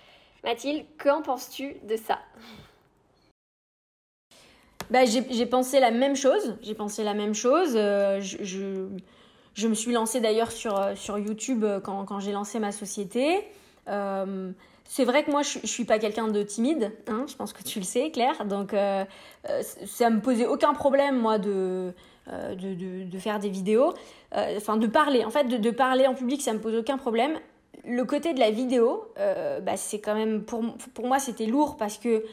Mathilde, qu'en penses-tu de ça? Bah, j'ai pensé la même chose. J'ai pensé la même chose. Euh, je, me suis lancée d'ailleurs sur, euh, sur YouTube quand, j'ai lancé ma société. C'est vrai que moi, je, je suis pas quelqu'un de timide, hein, je pense que tu le sais, Claire. Donc, euh, euh ça me posait aucun problème, moi, de, euh, de, de, faire des vidéos. Euh, enfin, de parler. En fait, de, de, parler en public, ça me pose aucun problème. Le côté de la vidéo, bah, c'est quand même, pour, pour moi, c'était lourd parce que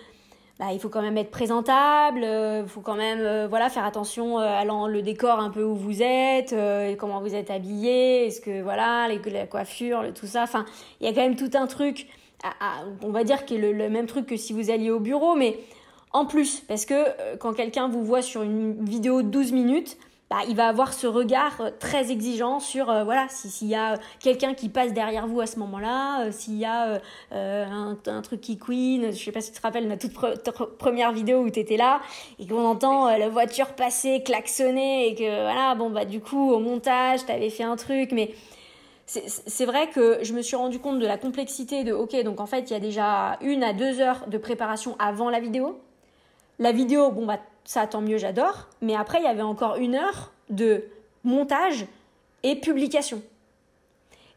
bah, il faut quand même être présentable, il faut quand même voilà faire attention à le décor un peu où vous êtes, comment vous êtes habillé, est-ce que voilà les, la coiffure, tout ça. Enfin, il y a quand même tout un truc on va dire qu'il est le, même truc que si vous alliez au bureau, mais en plus, parce que euh, quand quelqu'un vous voit sur une vidéo de 12 minutes, bah, il va avoir ce regard euh, très exigeant sur euh, voilà s'il y a quelqu'un qui passe derrière vous à ce moment-là, s'il y a un, truc qui queen, je sais pas si tu te rappelles notre toute première vidéo où tu étais là et qu'on entend la voiture passer, klaxonner et que voilà bon bah du coup au montage tu avais fait un truc mais c'est vrai que je me suis rendu compte de la complexité de, ok, donc en fait, il y a déjà une à deux heures de préparation avant la vidéo. La vidéo, bon, bah, ça tant mieux, j'adore. Mais après, il y avait encore une heure de montage et publication.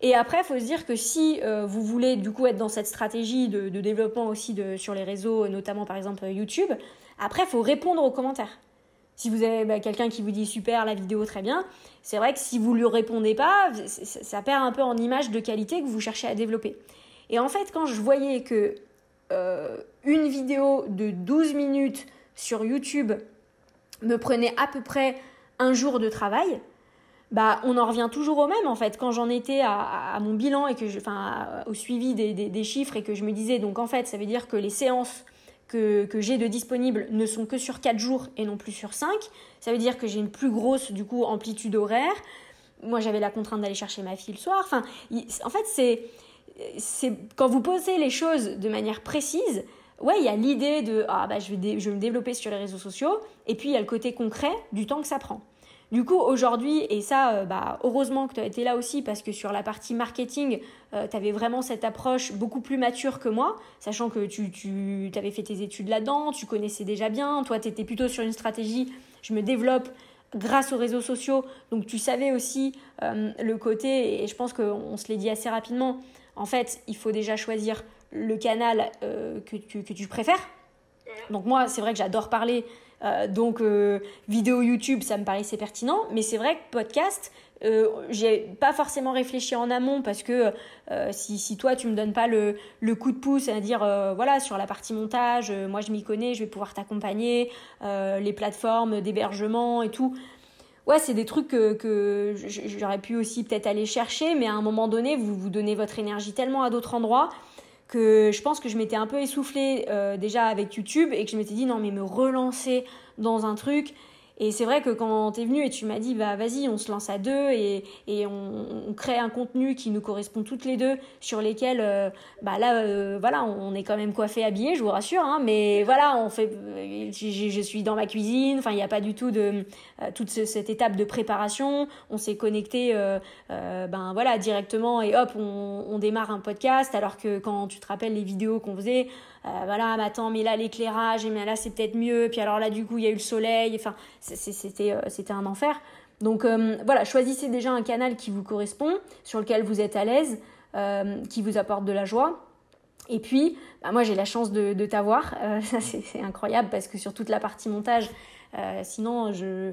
Et après, il faut se dire que si euh, vous voulez du coup être dans cette stratégie de, développement aussi sur les réseaux, notamment par exemple YouTube, après, il faut répondre aux commentaires. Si vous avez bah, quelqu'un qui vous dit super la vidéo très bien, c'est vrai que si vous lui répondez pas, ça perd un peu en image de qualité que vous cherchez à développer. Et en fait, quand je voyais que euh, une vidéo de 12 minutes sur YouTube me prenait à peu près un jour de travail, bah on en revient toujours au même en fait. Quand j'en étais à, mon bilan et que je, enfin au suivi des, des, chiffres et que je me disais donc en fait ça veut dire que les séances que, j'ai de disponibles ne sont que sur 4 jours et non plus sur 5. Ça veut dire que j'ai une plus grosse du coup amplitude horaire. Moi j'avais la contrainte d'aller chercher ma fille le soir. Enfin, en fait c'est quand vous posez les choses de manière précise, ouais, il y a l'idée de ah bah je vais je vais me développer sur les réseaux sociaux et puis il y a le côté concret du temps que ça prend. Du coup, aujourd'hui, et ça, euh, bah, heureusement que tu as été là aussi, parce que sur la partie marketing, euh, tu avais vraiment cette approche beaucoup plus mature que moi, sachant que tu, tu avais fait tes études là-dedans, tu connaissais déjà bien, toi, tu étais plutôt sur une stratégie, je me développe grâce aux réseaux sociaux, donc tu savais aussi euh, le côté, et je pense qu'on se l'est dit assez rapidement, en fait, il faut déjà choisir le canal que, tu, que tu préfères. Donc moi, c'est vrai que j'adore parler euh, donc euh, vidéo YouTube, ça me paraissait pertinent, mais c'est vrai que podcast, euh, j'ai pas forcément réfléchi en amont parce que si, si, toi tu me donnes pas le, le coup de pouce, à dire voilà sur la partie montage, moi je m'y connais, je vais pouvoir t'accompagner, les plateformes d'hébergement et tout. Ouais, c'est des trucs que, que j'aurais pu aussi peut-être aller chercher, mais à un moment donné, vous vous donnez votre énergie tellement à d'autres endroits que je pense que je m'étais un peu essoufflée euh, déjà avec YouTube et que je m'étais dit non mais me relancer dans un truc. Et c'est vrai que quand t'es venu et tu m'as dit bah vas-y on se lance à deux et, et on, crée un contenu qui nous correspond toutes les deux sur lesquels euh, bah là euh, voilà on est quand même coiffé habillé je vous rassure hein, mais voilà on fait je, je suis dans ma cuisine enfin il n'y a pas du tout de euh, toute cette étape de préparation. On s'est connecté ben voilà directement et hop on, démarre un podcast. Alors que quand tu te rappelles les vidéos qu'on faisait euh, voilà, mais attends, mais là l'éclairage, mais là c'est peut-être mieux, puis alors là du coup il y a eu le soleil, enfin c'était euh, c'était un enfer. Donc euh, voilà, choisissez déjà un canal qui vous correspond, sur lequel vous êtes à l'aise, qui vous apporte de la joie. Et puis, bah, moi j'ai la chance de, t'avoir, c'est incroyable parce que sur toute la partie montage, sinon je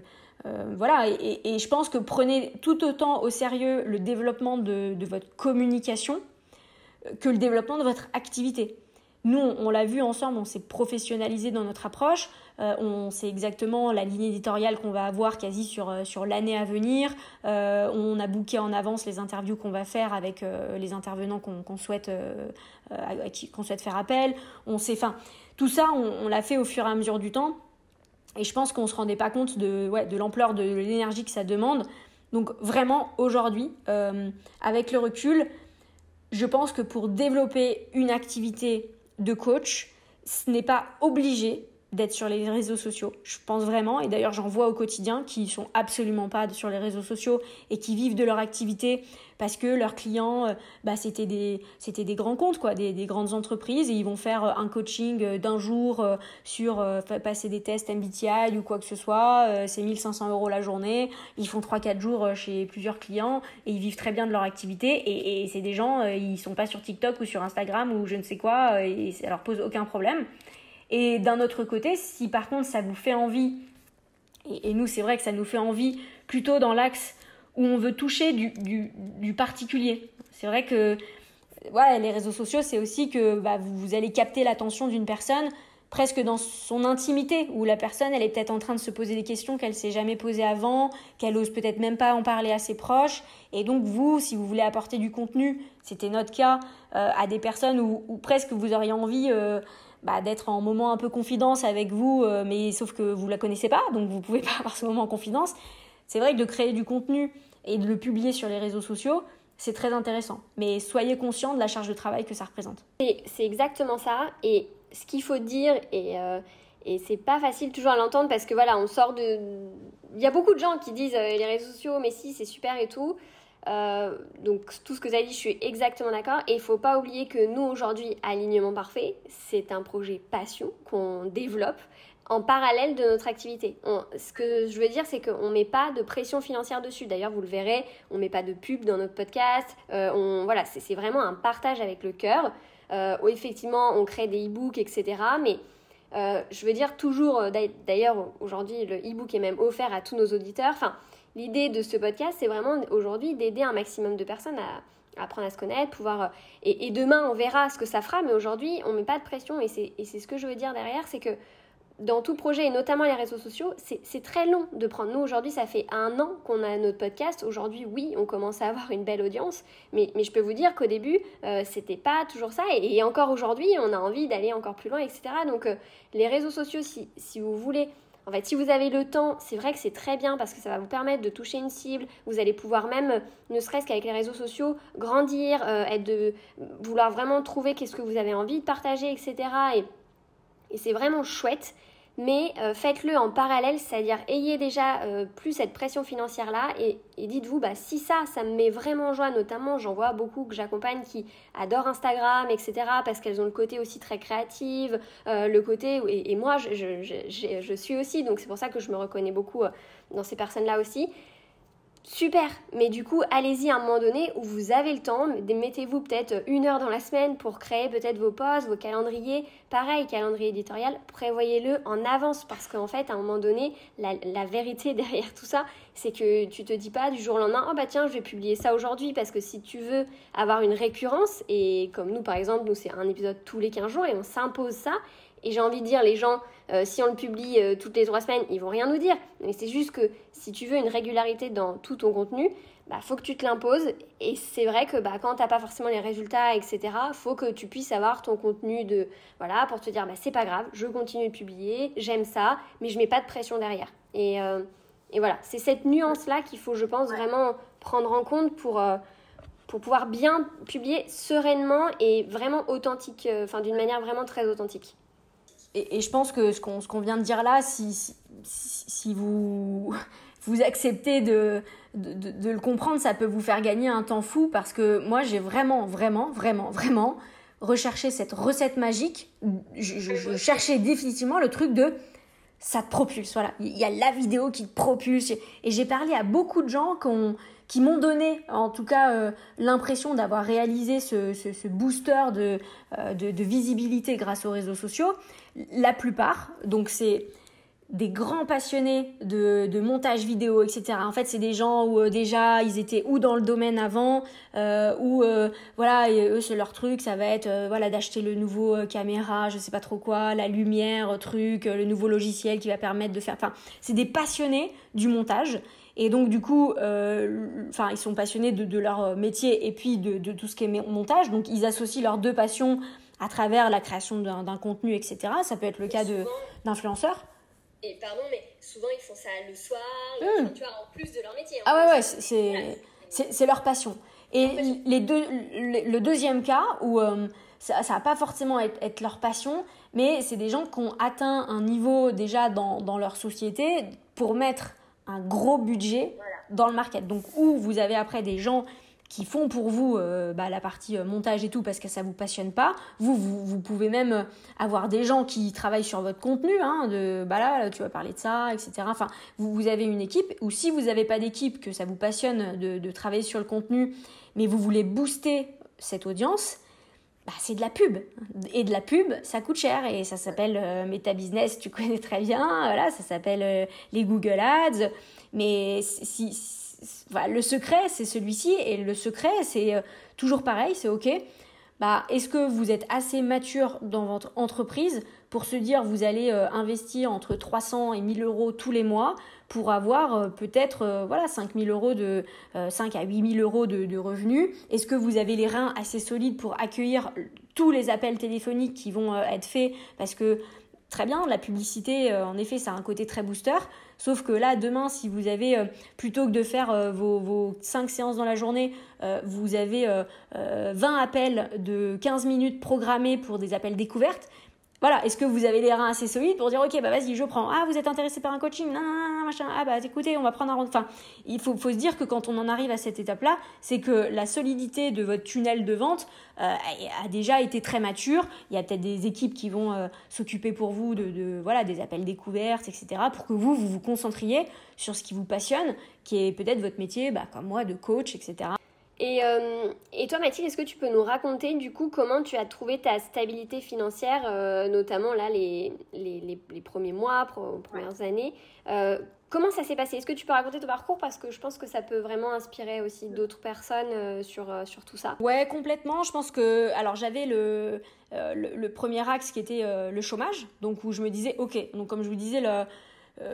voilà, et, je pense que prenez tout autant au sérieux le développement de, votre communication que le développement de votre activité. Nous, on, l'a vu ensemble, on s'est professionnalisé dans notre approche, euh, on sait exactement la ligne éditoriale qu'on va avoir quasi sur, euh, sur l'année à venir, euh, on a booké en avance les interviews qu'on va faire avec les intervenants qu'on souhaite, souhaite faire appel, on sait, enfin, tout ça, on l'a fait au fur et à mesure du temps, et je pense qu'on se rendait pas compte de, l'ampleur de l'énergie que ça demande. Donc vraiment, aujourd'hui, avec le recul, je pense que pour développer une activité de coach, ce n'est pas obligé d'être sur les réseaux sociaux. Je pense vraiment, et d'ailleurs j'en vois au quotidien qui sont absolument pas sur les réseaux sociaux et qui vivent de leur activité parce que leurs clients, euh, bah, c'était des, des grands comptes, quoi, des, des, grandes entreprises et ils vont faire euh, un coaching euh, d'un jour sur passer des tests MBTI ou quoi que ce soit. c'est 1500 euros la journée. Ils font 3-4 jours chez plusieurs clients et ils vivent très bien de leur activité et, et c'est des gens, ils sont pas sur TikTok ou sur Instagram ou je ne sais quoi et ça leur pose aucun problème. Et d'un autre côté, si par contre ça vous fait envie, et, nous c'est vrai que ça nous fait envie plutôt dans l'axe où on veut toucher du, du, particulier. C'est vrai que ouais, les réseaux sociaux, c'est aussi que bah, vous, allez capter l'attention d'une personne presque dans son intimité, où la personne, elle est peut-être en train de se poser des questions qu'elle s'est jamais posées avant, qu'elle ose peut-être même pas en parler à ses proches. Et donc vous, si vous voulez apporter du contenu, c'était notre cas, euh, à des personnes où, presque vous auriez envie euh, bah, d'être en moment un peu confidence avec vous, euh, mais sauf que vous la connaissez pas, donc vous pouvez pas avoir ce moment en confidence. C'est vrai que de créer du contenu et de le publier sur les réseaux sociaux, c'est très intéressant. Mais soyez conscient de la charge de travail que ça représente. C'est exactement ça. Et ce qu'il faut dire, et, euh, et c'est pas facile toujours à l'entendre parce que voilà, on sort de. Il y a beaucoup de gens qui disent euh, les réseaux sociaux, mais si, c'est super et tout. Euh, donc tout ce que tu as dit, je suis exactement d'accord. Et il faut pas oublier que nous aujourd'hui, Alignement Parfait, c'est un projet passion qu'on développe en parallèle de notre activité. ce que je veux dire, c'est qu'on ne met pas de pression financière dessus. D'ailleurs, vous le verrez, on ne met pas de pub dans notre podcast. Euh, voilà, c'est vraiment un partage avec le cœur. Euh, effectivement, on crée des e-books, etc. Mais je veux dire toujours, d'ailleurs, aujourd'hui, le e-book est même offert à tous nos auditeurs. L'idée de ce podcast, c'est vraiment aujourd'hui d'aider un maximum de personnes à, apprendre à se connaître, pouvoir... Euh, et, demain, on verra ce que ça fera, mais aujourd'hui, on ne met pas de pression. Et c'est ce que je veux dire derrière, c'est que dans tout projet, et notamment les réseaux sociaux, c'est très long de prendre. Nous, aujourd'hui, ça fait un an qu'on a notre podcast. Aujourd'hui, oui, on commence à avoir une belle audience, mais, mais je peux vous dire qu'au début, euh, c'était pas toujours ça. Et, encore aujourd'hui, on a envie d'aller encore plus loin, etc. Donc, euh, les réseaux sociaux, si, si vous voulez en fait, si vous avez le temps, c'est vrai que c'est très bien parce que ça va vous permettre de toucher une cible. Vous allez pouvoir même, ne serait-ce qu'avec les réseaux sociaux, grandir, euh, être de vouloir vraiment trouver qu'est-ce que vous avez envie de partager, etc. et c'est vraiment chouette mais euh, faites-le en parallèle, c'est-à-dire ayez déjà euh, plus cette pression financière-là et, dites-vous, bah, si ça, ça me met vraiment en joie, notamment j'en vois beaucoup que j'accompagne qui adorent Instagram, etc., parce qu'elles ont le côté aussi très créatif, euh, le côté, et, moi je, suis aussi, donc c'est pour ça que je me reconnais beaucoup dans ces personnes-là aussi. Super, mais du coup, allez-y à un moment donné où vous avez le temps, mettez-vous peut-être une heure dans la semaine pour créer peut-être vos posts, vos calendriers. Pareil, calendrier éditorial, prévoyez-le en avance parce qu'en fait, à un moment donné, la, vérité derrière tout ça, c'est que tu te dis pas du jour au lendemain, oh bah tiens, je vais publier ça aujourd'hui parce que si tu veux avoir une récurrence, et comme nous par exemple, nous c'est un épisode tous les 15 jours et on s'impose ça, et j'ai envie de dire, les gens, euh, si on le publie euh, toutes les trois semaines, ils vont rien nous dire. Mais c'est juste que si tu veux une régularité dans tout ton contenu, bah faut que tu te l'imposes. Et c'est vrai que bah, quand t'as pas forcément les résultats, etc., faut que tu puisses avoir ton contenu de voilà pour te dire bah c'est pas grave, je continue de publier, j'aime ça, mais je mets pas de pression derrière. Et, euh, et voilà, c'est cette nuance là qu'il faut, je pense, vraiment prendre en compte pour pour pouvoir bien publier sereinement et vraiment authentique, enfin d'une manière vraiment très authentique et, je pense que ce qu'on qu'on vient de dire là, si, si, si vous, vous acceptez de, de, de, le comprendre, ça peut vous faire gagner un temps fou parce que moi, j'ai vraiment, vraiment, vraiment, vraiment recherché cette recette magique. Je, cherchais définitivement le truc de ça te propulse. Voilà, il y a la vidéo qui te propulse. Et j'ai parlé à beaucoup de gens qui ont qui m'ont donné en tout cas euh, l'impression d'avoir réalisé ce, ce, booster euh, de, de, visibilité grâce aux réseaux sociaux. La plupart, donc c'est des grands passionnés de, montage vidéo, etc. En fait, c'est des gens où euh, déjà ils étaient ou dans le domaine avant, euh, ou voilà, et eux c'est leur truc, ça va être voilà d'acheter le nouveau caméra, je sais pas trop quoi, la lumière, truc, le nouveau logiciel qui va permettre de faire. Enfin, c'est des passionnés du montage et donc, du coup, euh, enfin, ils sont passionnés de, leur métier et puis de, tout ce qui est montage. Donc, ils associent leurs deux passions à travers la création d'un contenu, etc. Ça peut être le cas d'influenceurs. Et pardon, mais souvent, ils font ça le soir, mmh. tu vois, en plus de leur métier. Ah ouais, ouais, c'est c'est leur passion. Et les deux, le deuxième cas où euh, ça, ça va pas forcément être, leur passion, mais c'est des gens qui ont atteint un niveau déjà dans, dans leur société pour mettre un gros budget dans le market. Donc où vous avez après des gens qui font pour vous euh, bah, la partie euh, montage et tout parce que ça vous passionne pas. Vous, vous, vous, pouvez même euh, avoir des gens qui travaillent sur votre contenu, hein, de bah là tu vas parler de ça, etc. Enfin, vous, vous avez une équipe ou si vous n'avez pas d'équipe, que ça vous passionne de, de, travailler sur le contenu, mais vous voulez booster cette audience, bah, c'est de la pub. Et de la pub, ça coûte cher et ça s'appelle euh, Meta Business, tu connais très bien. Voilà, ça s'appelle les Google Ads. Mais si le secret, c'est celui-ci, et le secret, c'est euh, toujours pareil, c'est ok. Bah, est-ce que vous êtes assez mature dans votre entreprise pour se dire vous allez euh, investir entre 300 et 1000 euros tous les mois pour avoir euh, peut-être voilà 5000 euros de 5 à 8000 euros de, de revenus? Est-ce que vous avez les reins assez solides pour accueillir tous les appels téléphoniques qui vont être faits? Parce que très bien, la publicité, en effet, ça a un côté très booster. Sauf que là, demain, si vous avez, euh, plutôt que de faire euh, vos, vos 5 séances dans la journée, euh, vous avez 20 appels de 15 minutes programmés pour des appels découvertes, voilà, est-ce que vous avez les reins assez solides pour dire ok bah vas-y je prends. Ah vous êtes intéressé par un coaching. Non, non, non, machin. Ah bah écoutez on va prendre un enfin il faut, faut se dire que quand on en arrive à cette étape là c'est que la solidité de votre tunnel de vente euh, a déjà été très mature. Il y a peut-être des équipes qui vont euh, s'occuper pour vous de, de, voilà des appels découvertes etc pour que vous vous vous concentriez sur ce qui vous passionne qui est peut-être votre métier bah, comme moi de coach etc et, euh, et, toi, Mathilde, est-ce que tu peux nous raconter du coup comment tu as trouvé ta stabilité financière, euh, notamment là les, les, les, premiers mois, les premières années? Euh, Comment ça s'est passé? Est-ce que tu peux raconter ton parcours? Parce que je pense que ça peut vraiment inspirer aussi d'autres personnes sur, sur tout ça. Ouais, complètement. Je pense que. Alors, j'avais le, le, premier axe qui était le chômage, donc où je me disais, ok, donc comme je vous disais, le.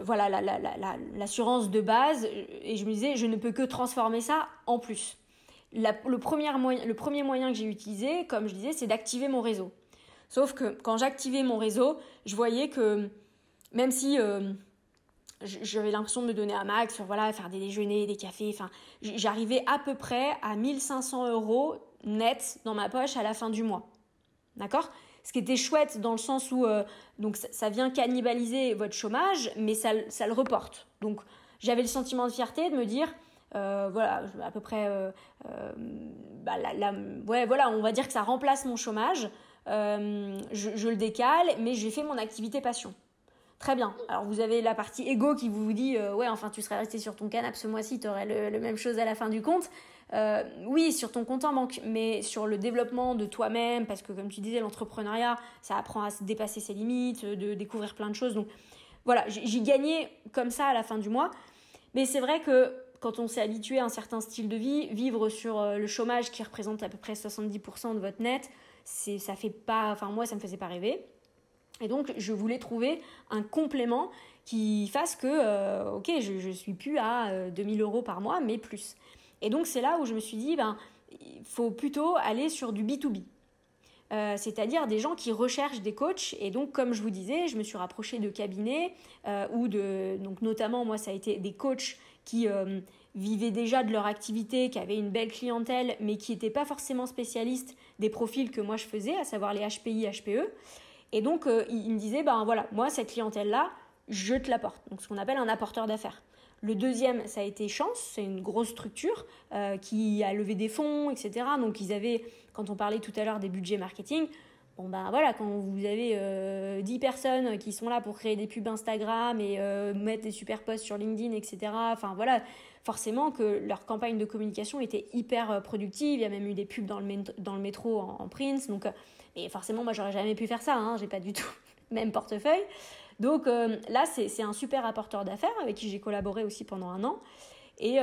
voilà l'assurance la, la, de base et je me disais je ne peux que transformer ça en plus le, premier moyen, le premier moyen que j'ai utilisé, comme je disais, c'est d'activer mon réseau. Sauf que quand j'activais mon réseau, je voyais que même si euh, j'avais l'impression de me donner un max, voilà, faire des déjeuners, des cafés, enfin, j'arrivais à peu près à 1500 euros net dans ma poche à la fin du mois. D'accord? Ce qui était chouette dans le sens où euh, donc ça, vient cannibaliser votre chômage, mais ça, ça le reporte. Donc j'avais le sentiment de fierté de me dire euh, voilà, à peu près, euh, euh, bah, la, ouais, voilà, on va dire que ça remplace mon chômage. Je, le décale, mais j'ai fait mon activité passion. Très bien. Alors vous avez la partie ego qui vous dit ouais enfin tu serais resté sur ton canapé ce mois-ci, tu aurais le, même chose à la fin du compte. oui, sur ton compte en banque, mais sur le développement de toi-même, parce que comme tu disais, l'entrepreneuriat, ça apprend à se dépasser ses limites, de découvrir plein de choses. Donc voilà, j'ai gagné comme ça à la fin du mois. Mais c'est vrai que quand on s'est habitué à un certain style de vie, vivre sur euh, le chômage qui représente à peu près 70% de votre net, c'est ça fait pas enfin moi ça me faisait pas rêver. Et donc je voulais trouver un complément qui fasse que euh, OK, je je suis plus à 2000 euh, euros par mois mais plus. Et donc c'est là où je me suis dit ben il faut plutôt aller sur du B2B. c'est-à-dire des gens qui recherchent des coachs. Et donc, comme je vous disais, je me suis rapprochée de cabinets ou de, donc notamment moi, ça a été des coachs qui euh, vivaient déjà de leur activité, qui avaient une belle clientèle, mais qui n'étaient pas forcément spécialistes des profils que moi je faisais, à savoir les HPI, HPE. Et donc, euh, ils me disaient, ben voilà, moi, cette clientèle-là, je te l'apporte. Donc, ce qu'on appelle un apporteur d'affaires. Le deuxième, ça a été Chance, c'est une grosse structure euh, qui a levé des fonds, etc. Donc, ils avaient, quand on parlait tout à l'heure des budgets marketing, Bon ben voilà, quand vous avez euh, 10 personnes qui sont là pour créer des pubs Instagram et euh, mettre des super posts sur LinkedIn, etc. Enfin voilà, forcément que leur campagne de communication était hyper euh, productive. Il y a même eu des pubs dans le, métro en, Prince. Donc, euh, et forcément, moi j'aurais jamais pu faire ça. Hein, j'ai pas du tout même portefeuille. Donc là, c'est un super apporteur d'affaires avec qui j'ai collaboré aussi pendant un an. Et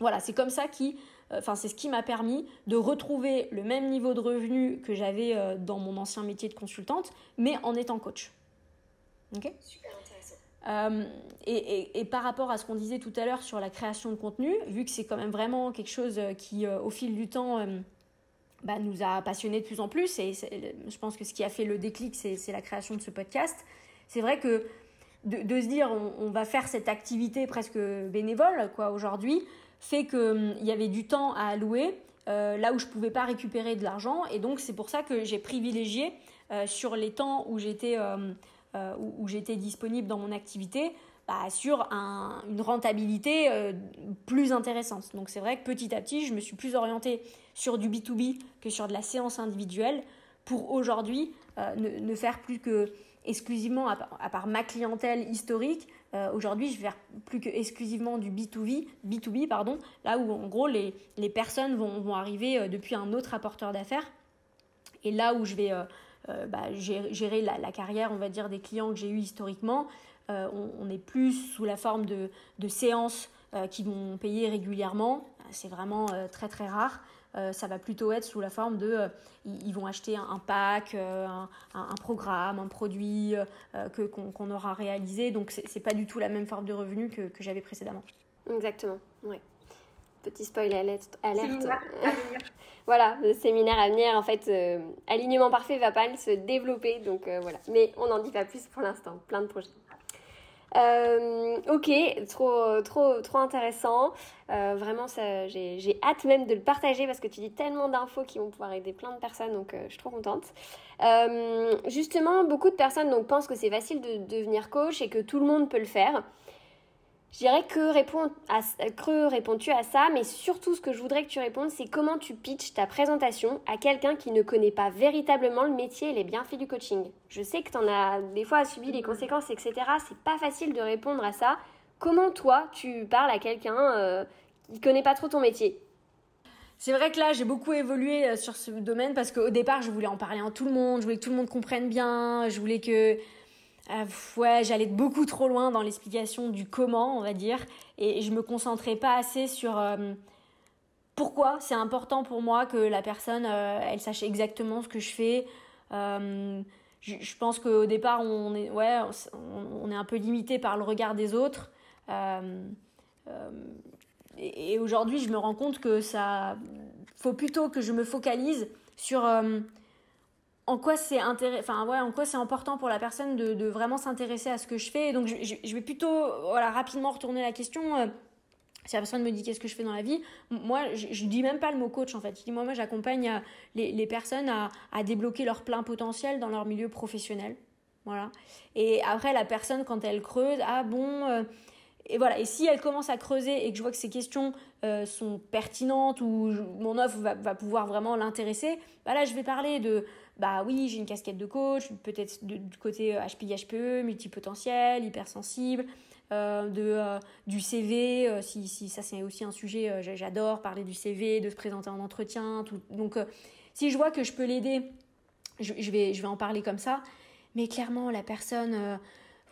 voilà, c'est comme ça qui Enfin, c'est ce qui m'a permis de retrouver le même niveau de revenu que j'avais euh, dans mon ancien métier de consultante, mais en étant coach. Ok? Super intéressant. Euh, et, par rapport à ce qu'on disait tout à l'heure sur la création de contenu, vu que c'est quand même vraiment quelque chose euh, qui, au fil du temps, bah, nous a passionnés de plus en plus, et je pense que ce qui a fait le déclic, c'est la création de ce podcast. C'est vrai que de, se dire on, on, va faire cette activité presque bénévole quoi aujourd'hui fait qu'il hum, y avait du temps à allouer là où je pouvais pas récupérer de l'argent. Et donc c'est pour ça que j'ai privilégié sur les temps où j'étais où, j'étais disponible dans mon activité. Bah, sur une rentabilité plus intéressante. Donc c'est vrai que petit à petit, je me suis plus orientée sur du B2B que sur de la séance individuelle pour aujourd'hui ne, faire plus que exclusivement, à part, ma clientèle historique, euh, aujourd'hui, je vais faire plus que exclusivement du B2B, B2B pardon, là où en gros les, les personnes vont, vont arriver euh, depuis un autre apporteur d'affaires. Et là où je vais euh, bah, gérer, la, carrière, on va dire, des clients que j'ai eu historiquement, on, on, est plus sous la forme de, de séances qui vont payer régulièrement. C'est vraiment très très rare. Euh, ça va plutôt être sous la forme de euh, ils, vont acheter un, pack, euh, un, programme, un produit que qu'on aura réalisé. Donc c'est pas du tout la même forme de revenu que, que j'avais précédemment. Exactement, oui. Petit spoil alerte. voilà, le séminaire à venir, en fait, alignement parfait va pas se développer, donc voilà. Mais on n'en dit pas plus pour l'instant, plein de projets. Euh, ok, trop, trop, trop intéressant. Euh, vraiment, j'ai hâte même de le partager parce que tu dis tellement d'infos qui vont pouvoir aider plein de personnes, donc euh, je suis trop contente. Euh, justement, beaucoup de personnes donc, pensent que c'est facile de devenir coach et que tout le monde peut le faire. Je dirais que, que réponds-tu à ça, mais surtout ce que je voudrais que tu répondes, c'est comment tu pitches ta présentation à quelqu'un qui ne connaît pas véritablement le métier et les bienfaits du coaching. Je sais que tu en as des fois subi les conséquences, etc. C'est pas facile de répondre à ça. Comment toi, tu parles à quelqu'un euh, qui connaît pas trop ton métier? C'est vrai que là, j'ai beaucoup évolué euh, sur ce domaine parce qu'au départ, je voulais en parler à tout le monde, je voulais que tout le monde comprenne bien, je voulais que euh, ouais, j'allais beaucoup trop loin dans l'explication du comment, on va dire, et je me concentrais pas assez sur euh, pourquoi c'est important pour moi que la personne, euh, elle sache exactement ce que je fais. Je, pense qu'au départ, on est, ouais, on, est un peu limité par le regard des autres. et, et aujourd'hui, je me rends compte que ça, faut plutôt que je me focalise sur en quoi c'est enfin ouais, en quoi c'est important pour la personne de, vraiment s'intéresser à ce que je fais. donc je, vais plutôt voilà rapidement retourner la question. Euh, si la personne me dit qu'est-ce que je fais dans la vie, moi je, je dis même pas le mot coach en fait. Je dis moi j'accompagne euh, les, personnes à, à débloquer leur plein potentiel dans leur milieu professionnel. Voilà. Et après la personne quand elle creuse, ah bon. Euh, et voilà. Et si elle commence à creuser et que je vois que ces questions sont pertinentes ou mon offre va, pouvoir vraiment l'intéresser, bah là je vais parler de bah oui, j'ai une casquette de coach, peut-être du côté HPI, HPE, multipotentiel, hypersensible, euh, de, euh, du CV, euh, si, si ça c'est aussi un sujet, j'adore parler du CV, de se présenter en entretien. Tout. Donc si je vois que je peux l'aider, je, vais, je vais en parler comme ça. Mais clairement, la personne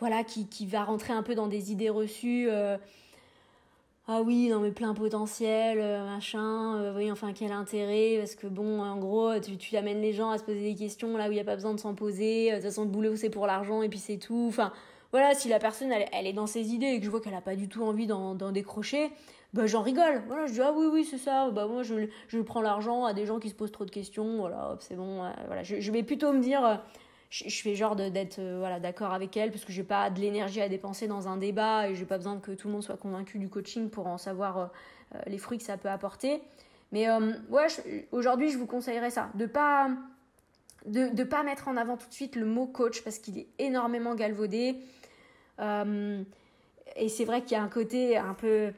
voilà, qui, qui va rentrer un peu dans des idées reçues ah oui, non mais plein potentiel, euh, machin, euh, oui, enfin quel intérêt, parce que bon, en gros, tu, tu amènes les gens à se poser des questions là où il n'y a pas besoin de s'en poser, euh, de toute façon le boulot c'est pour l'argent et puis c'est tout, enfin voilà, si la personne elle, est dans ses idées et que je vois qu'elle a pas du tout envie d'en décrocher, bah j'en rigole, voilà, je dis ah oui oui c'est ça, bah moi je, je prends l'argent à des gens qui se posent trop de questions, voilà, hop c'est bon, voilà, je vais plutôt me dire je, fais genre d'être euh, voilà d'accord avec elle parce que j'ai pas de l'énergie à dépenser dans un débat et j'ai pas besoin que tout le monde soit convaincu du coaching pour en savoir euh, euh, les fruits que ça peut apporter. Mais ouais, aujourd'hui je vous conseillerais ça, de pas de de pas mettre en avant tout de suite le mot coach parce qu'il est énormément galvaudé. et c'est vrai qu'il y a un côté un peu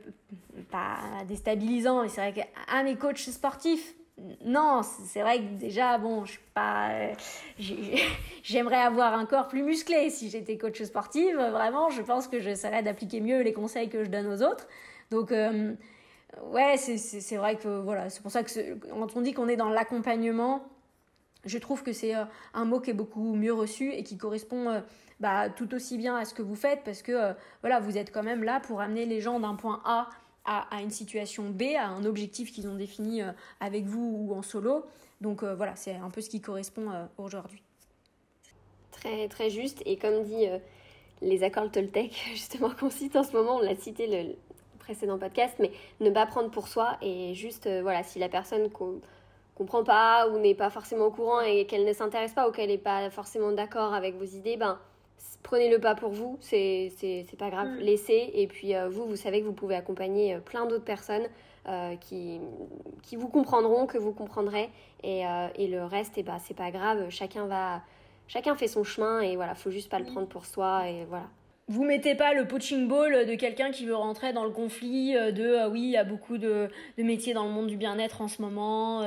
pas déstabilisant, mais c'est vrai qu'un mes coachs sportifs, non, c'est vrai que déjà, bon, je suis pas. J'aimerais avoir un corps plus musclé si j'étais coach sportive. Vraiment, je pense que j'essaierais d'appliquer mieux les conseils que je donne aux autres. Donc, euh, ouais, c'est vrai que voilà, c'est pour ça que quand on dit qu'on est dans l'accompagnement, je trouve que c'est euh, un mot qui est beaucoup mieux reçu et qui correspond euh, bah, tout aussi bien à ce que vous faites parce que voilà, vous êtes quand même là pour amener les gens d'un point A à, une situation B, à un objectif qu'ils ont défini euh, avec vous ou en solo. Donc euh, voilà, c'est un peu ce qui correspond euh, aujourd'hui. Très très juste et comme dit les accords Toltec justement qu'on cite en ce moment, on l'a cité le précédent podcast, mais ne pas prendre pour soi et juste voilà si la personne comprend pas ou n'est pas forcément au courant et qu'elle ne s'intéresse pas ou qu'elle n'est pas forcément d'accord avec vos idées, ben prenez le pas pour vous, c'est pas grave, mm. laissez. Et puis euh, vous, vous savez que vous pouvez accompagner euh, plein d'autres personnes qui, qui vous comprendront, que vous comprendrez. Et, et le reste, et eh ben, c'est pas grave. Chacun va, chacun fait son chemin et voilà, faut juste pas le prendre pour soi et voilà. Vous mettez pas le poaching ball de quelqu'un qui veut rentrer dans le conflit de oui, il y a beaucoup de, de, métiers dans le monde du bien-être en ce moment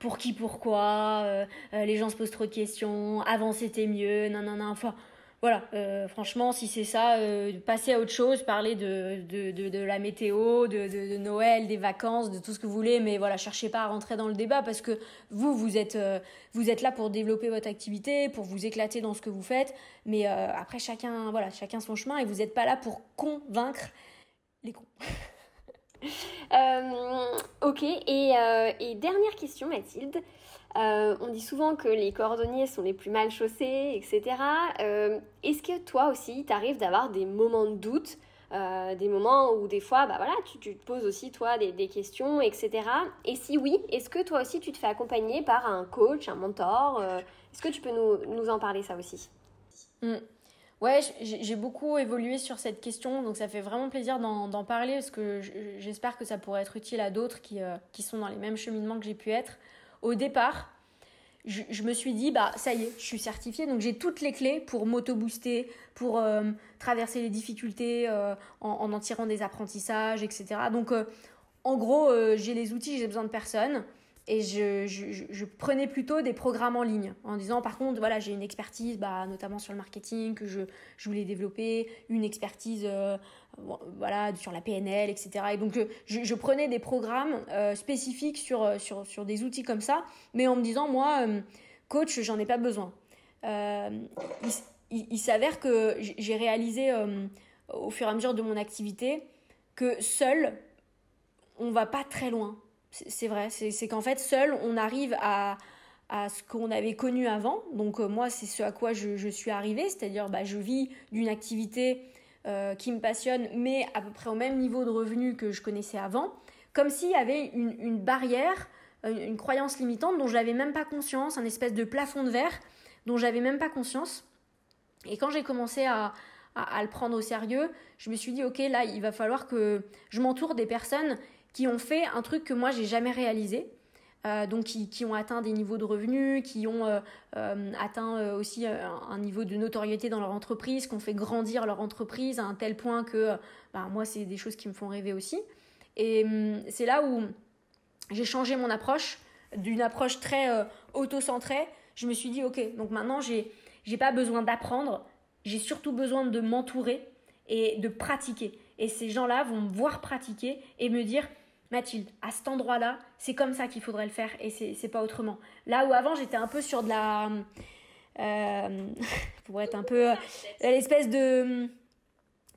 pour qui, pourquoi, euh, euh, les gens se posent trop de questions, avant c'était mieux, non, non, non, enfin, voilà, euh, franchement, si c'est ça, euh, passer à autre chose, parler de, la météo, de, Noël, des vacances, de tout ce que vous voulez, mais voilà, cherchez pas à rentrer dans le débat parce que vous, vous êtes, êtes là pour développer votre activité, pour vous éclater dans ce que vous faites, mais après chacun, voilà, chacun son chemin et vous n'êtes pas là pour convaincre les cons. Euh, ok, et, euh, et, dernière question Mathilde. Euh, on dit souvent que les cordonniers sont les plus mal chaussés, etc. Est-ce que toi aussi, t'arrives d'avoir des moments de doute des moments où des fois, bah voilà, tu, tu te poses aussi toi des, questions, etc. Et si oui, est-ce que toi aussi tu te fais accompagner par un coach, un mentor Est-ce que tu peux nous, en parler ça aussi? Mm. Ouais, j'ai beaucoup évolué sur cette question, donc ça fait vraiment plaisir d'en parler parce que j'espère que ça pourrait être utile à d'autres qui, euh, qui sont dans les mêmes cheminements que j'ai pu être. Au départ, je, me suis dit, bah ça y est, je suis certifiée, donc j'ai toutes les clés pour m'auto-booster, pour euh, traverser les difficultés euh, en, en, en tirant des apprentissages, etc. Donc en gros, j'ai les outils, j'ai besoin de personne et je, prenais plutôt des programmes en ligne en disant par contre voilà j'ai une expertise bah, notamment sur le marketing que je, voulais développer une expertise euh, sur la PNL etc et donc je, je prenais des programmes euh, spécifiques sur, euh, des outils comme ça mais en me disant moi coach j'en ai pas besoin. Il, il, il s'avère que j'ai réalisé au fur et à mesure de mon activité que seul on va pas très loin c'est vrai, c'est qu'en fait, seul, on arrive à, ce qu'on avait connu avant. Donc euh, moi, c'est ce à quoi je, suis arrivée, c'est-à-dire bah, je vis d'une activité euh, qui me passionne, mais à peu près au même niveau de revenus que je connaissais avant, comme s'il y avait une, barrière, une, croyance limitante dont je n'avais même pas conscience, un espèce de plafond de verre dont j'avais même pas conscience. Et quand j'ai commencé à, à, le prendre au sérieux, je me suis dit, ok, là, il va falloir que je m'entoure des personnes qui ont fait un truc que moi j'ai jamais réalisé. Euh, donc qui, qui, ont atteint des niveaux de revenus, qui ont euh, euh, atteint aussi un, niveau de notoriété dans leur entreprise, qui ont fait grandir leur entreprise à un tel point que bah, moi c'est des choses qui me font rêver aussi. Et hum, c'est là où j'ai changé mon approche d'une approche très auto-centrée. Je me suis dit ok donc maintenant j'ai j'ai pas besoin d'apprendre, j'ai surtout besoin de m'entourer et de pratiquer. Et ces gens-là vont me voir pratiquer et me dire Mathilde, à cet endroit-là, c'est comme ça qu'il faudrait le faire et c'est pas autrement. Là où avant j'étais un peu sur de la. Euh, pour être un peu. Euh, l'espèce de.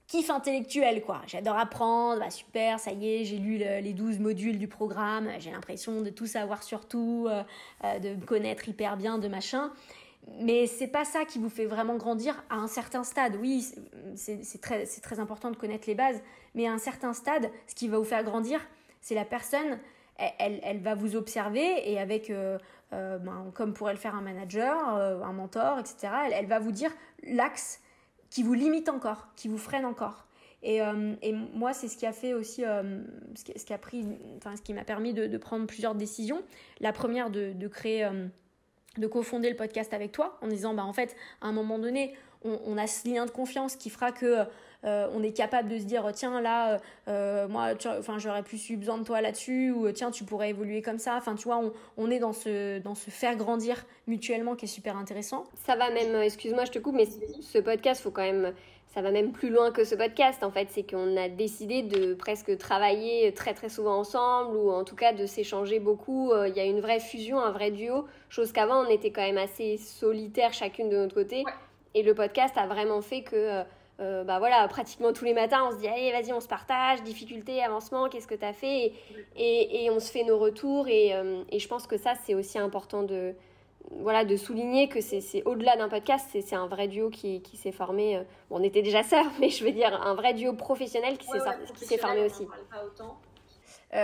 kiff intellectuel, quoi. J'adore apprendre, bah super, ça y est, j'ai lu les 12 modules du programme, j'ai l'impression de tout savoir sur tout, euh, euh, de me connaître hyper bien, de machin. Mais c'est pas ça qui vous fait vraiment grandir à un certain stade. Oui, c'est très important de connaître les bases, mais à un certain stade, ce qui va vous faire grandir, c'est la personne, elle, elle, va vous observer et avec, euh, euh, ben, comme pourrait le faire un manager, euh, un mentor, etc., elle, va vous dire l'axe qui vous limite encore, qui vous freine encore. Et, et moi, c'est ce qui a fait aussi, ce, qui, a pris, enfin, ce qui m'a permis de, prendre plusieurs décisions. La première, de, de créer de cofonder le podcast avec toi en disant bah en fait à un moment donné on, on a ce lien de confiance qui fera que euh, on est capable de se dire tiens là euh, moi enfin j'aurais plus eu besoin de toi là-dessus ou tiens tu pourrais évoluer comme ça. Enfin tu vois on, on, est dans ce dans ce faire grandir mutuellement qui est super intéressant. Ça va même excuse-moi je te coupe mais ce podcast faut quand même ça va même plus loin que ce podcast en fait. C'est qu'on a décidé de presque travailler très très souvent ensemble ou en tout cas de s'échanger beaucoup. Euh, il y a une vraie fusion un vrai duo chose qu'avant on était quand même assez solitaires chacune de notre côté. Et le podcast a vraiment fait que euh, bah voilà, pratiquement tous les matins, on se dit allez, vas-y, on se partage, difficultés, avancement, qu'est-ce que tu as fait? Et, et, on se fait nos retours. Et, euh, et je pense que ça, c'est aussi important de, voilà, de souligner que c'est au-delà d'un podcast, c'est un vrai duo qui, qui s'est formé. Euh, bon, on était déjà sœurs, mais je veux dire un vrai duo professionnel qui s'est formé aussi.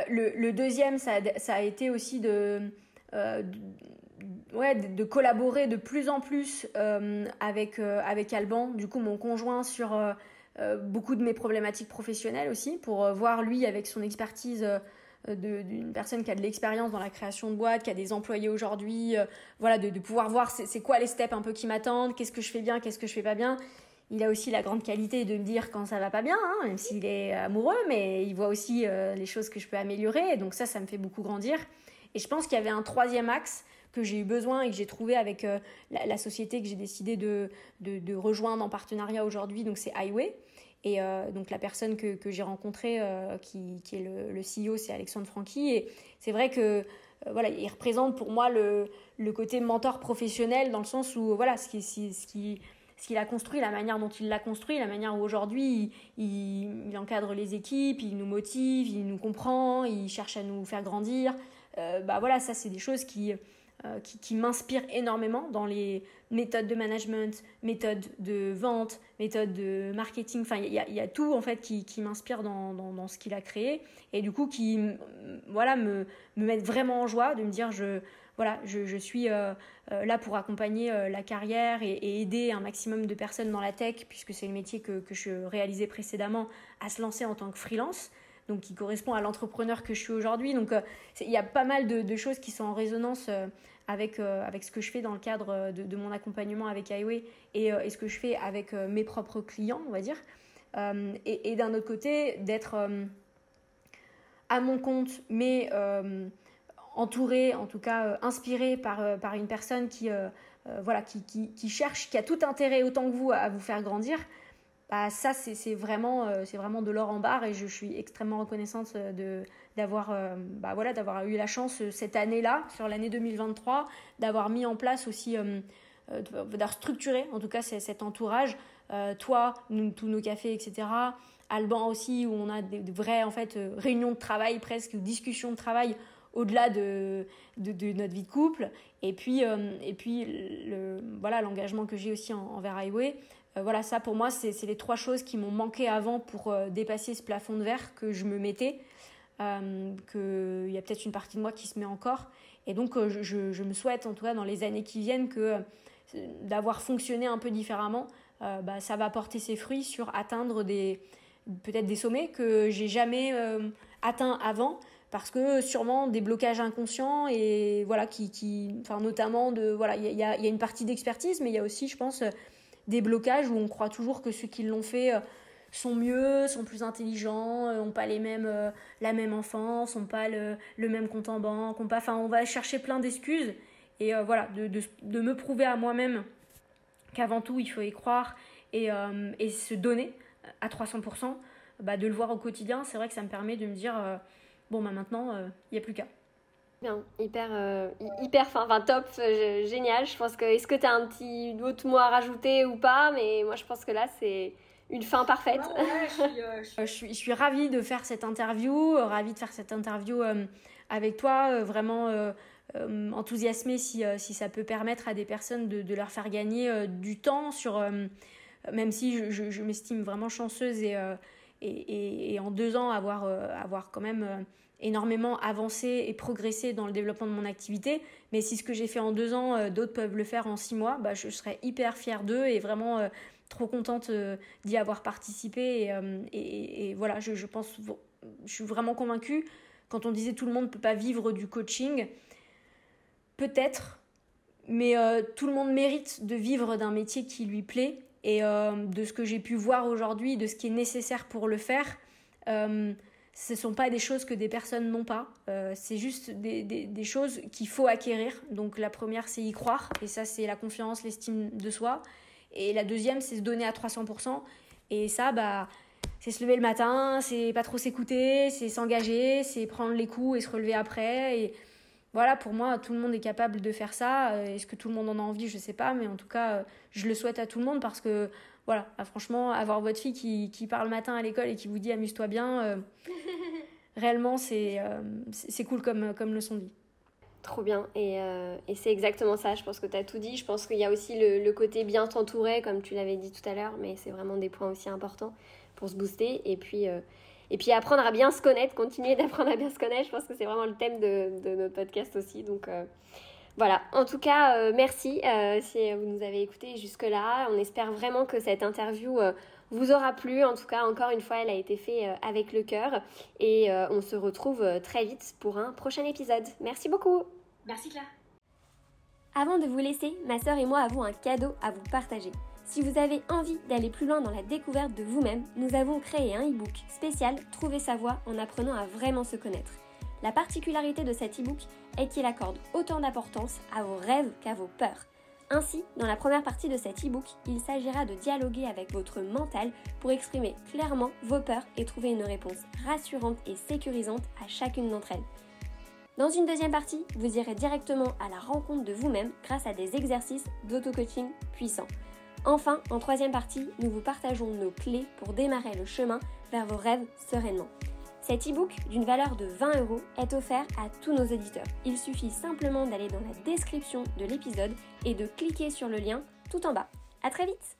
le, le, deuxième, ça a, ça a été aussi de, de ouais, de, collaborer de plus en plus euh, avec, euh, avec Alban, du coup mon conjoint, sur euh, beaucoup de mes problématiques professionnelles aussi, pour voir lui avec son expertise d'une personne qui a de l'expérience dans la création de boîte, qui a des employés aujourd'hui, voilà, de, de, pouvoir voir c'est quoi les steps un peu qui m'attendent, qu'est-ce que je fais bien, qu'est-ce que je fais pas bien. Il a aussi la grande qualité de me dire quand ça va pas bien, hein, même s'il est amoureux, mais il voit aussi les choses que je peux améliorer. Et donc ça, ça me fait beaucoup grandir. Et je pense qu'il y avait un troisième axe que j'ai eu besoin et que j'ai trouvé avec euh, la, société que j'ai décidé de, de, rejoindre en partenariat aujourd'hui, donc c'est Highway. Et euh, donc la personne que, que j'ai rencontrée, euh, qui, qui, est le, CEO, c'est Alexandre Francky. Et c'est vrai que voilà, il représente pour moi le, le, côté mentor professionnel dans le sens où voilà, ce qui, ce qui ce qu'il a construit, la manière dont il l'a construit, la manière où aujourd'hui il, encadre les équipes, il nous motive, il nous comprend, il cherche à nous faire grandir. Bah voilà, ça c'est des choses qui, euh, qui, qui m'inspirent énormément dans les méthodes de management, méthodes de vente, méthodes de marketing. Enfin, il y a, tout en fait qui, m'inspire dans, ce qu'il a créé et du coup qui voilà me, me vraiment en joie de me dire je voilà je, suis euh, là pour accompagner la carrière et, aider un maximum de personnes dans la tech puisque c'est le métier que je réalisais précédemment à se lancer en tant que freelance donc qui correspond à l'entrepreneur que je suis aujourd'hui. Donc euh, il y a pas mal de, choses qui sont en résonance euh, avec, euh, avec ce que je fais dans le cadre de, mon accompagnement avec Highway et, ce que je fais avec mes propres clients, on va dire. et, d'un autre côté, d'être à mon compte, mais entouré, en tout cas inspiré par, par une personne qui, voilà, qui, qui, cherche, qui a tout intérêt autant que vous à vous faire grandir bah, ça c'est vraiment euh, vraiment de l'or en barre et je, suis extrêmement reconnaissante euh, d'avoir euh, bah, voilà eu la chance cette année-là sur l'année 2023 d'avoir mis en place aussi d'avoir structuré en tout cas cet entourage toi tous nos cafés etc Alban aussi où on a des, vraies en fait réunions de travail presque discussions de travail au-delà de, notre vie de couple. Et puis et puis voilà l'engagement que j'ai aussi envers Highway euh, voilà, ça pour moi, c'est les trois choses qui m'ont manqué avant pour euh, dépasser ce plafond de verre que je me mettais. Euh, qu'il y a peut-être une partie de moi qui se met encore. Et donc, je, me souhaite, en tout cas, dans les années qui viennent, que d'avoir fonctionné un peu différemment, bah, ça va porter ses fruits sur atteindre peut-être des sommets que j'ai jamais atteints avant parce que sûrement des blocages inconscients et voilà qui, qui enfin notamment de voilà il y a, y a, une partie d'expertise mais il y a aussi je pense des blocages où on croit toujours que ceux qui l'ont fait euh, sont mieux, sont plus intelligents, euh, ont pas les mêmes, euh, la même enfance, ont pas le, même compte en banque, pas, on va chercher plein d'excuses. Et voilà, de, de, de, me prouver à moi-même qu'avant tout, il faut y croire et, et se donner à 300%, bah, de le voir au quotidien, c'est vrai que ça me permet de me dire, bon, bah maintenant, il n'y a plus qu'à. Bien, hyper, euh, hyper fin, enfin top, euh, génial. Je pense que est-ce que tu as un petit autre mot à rajouter ou pas? Mais moi, je pense que là, c'est une fin parfaite. Euh, je, suis, je, suis, ravie de faire cette interview, ravie de faire cette interview avec toi, vraiment enthousiasmée si, si ça peut permettre à des personnes de, de leur faire gagner du temps sur, même si je, je m'estime vraiment chanceuse et, et, et, en deux ans avoir, avoir quand même énormément avancé et progressé dans le développement de mon activité. Mais si ce que j'ai fait en deux ans, euh, d'autres peuvent le faire en six mois, bah, je serais hyper fière d'eux et vraiment euh, trop contente euh, d'y avoir participé. Et, voilà, je, je, pense, je suis vraiment convaincue. Quand on disait tout le monde ne peut pas vivre du coaching, peut-être, mais tout le monde mérite de vivre d'un métier qui lui plaît. Et de ce que j'ai pu voir aujourd'hui, de ce qui est nécessaire pour le faire, ce ne sont pas des choses que des personnes n'ont pas, euh, c'est juste des, des, choses qu'il faut acquérir. Donc la première, c'est y croire, et ça, c'est la confiance, l'estime de soi. Et la deuxième, c'est se donner à 300%. Et ça, bah, c'est se lever le matin, c'est pas trop s'écouter, c'est s'engager, c'est prendre les coups et se relever après. Et voilà, pour moi, tout le monde est capable de faire ça. Euh, est-ce que tout le monde en a envie? Je sais pas, mais en tout cas, euh, je le souhaite à tout le monde parce que voilà, franchement, avoir votre fille qui, qui parle le matin à l'école et qui vous dit amuse-toi bien, euh, réellement, euh, c'est c'est cool comme, comme leçon de vie. Trop bien. Et, euh, et c'est exactement ça. Je pense que tu as tout dit. Je pense qu'il y a aussi le, le côté bien t'entourer, comme tu l'avais dit tout à l'heure, mais c'est vraiment des points aussi importants pour se booster. Et puis, et puis apprendre à bien se connaître, continuer d'apprendre à bien se connaître. Je pense que c'est vraiment le thème de, de notre podcast aussi. Donc, voilà, en tout cas, euh, merci euh, si vous nous avez écouté jusque-là. On espère vraiment que cette interview, euh, vous aura plu. En tout cas, encore une fois, elle a été faite avec le cœur. Et on se retrouve très vite pour un prochain épisode. Merci beaucoup. Merci Claire. Avant de vous laisser, ma sœur et moi avons un cadeau à vous partager. Si vous avez envie d'aller plus loin dans la découverte de vous-même, nous avons créé un e-book spécial Trouver sa voie en apprenant à vraiment se connaître. La particularité de cet e-book est qu'il accorde autant d'importance à vos rêves qu'à vos peurs. Ainsi, dans la première partie de cet e-book, il s'agira de dialoguer avec votre mental pour exprimer clairement vos peurs et trouver une réponse rassurante et sécurisante à chacune d'entre elles. Dans une deuxième partie, vous irez directement à la rencontre de vous-même grâce à des exercices d'auto-coaching puissants. Enfin, en troisième partie, nous vous partageons nos clés pour démarrer le chemin vers vos rêves sereinement. Cet e-book d'une valeur de 20 euros est offert à tous nos auditeurs. Il suffit simplement d'aller dans la description de l'épisode et de cliquer sur le lien tout en bas. À très vite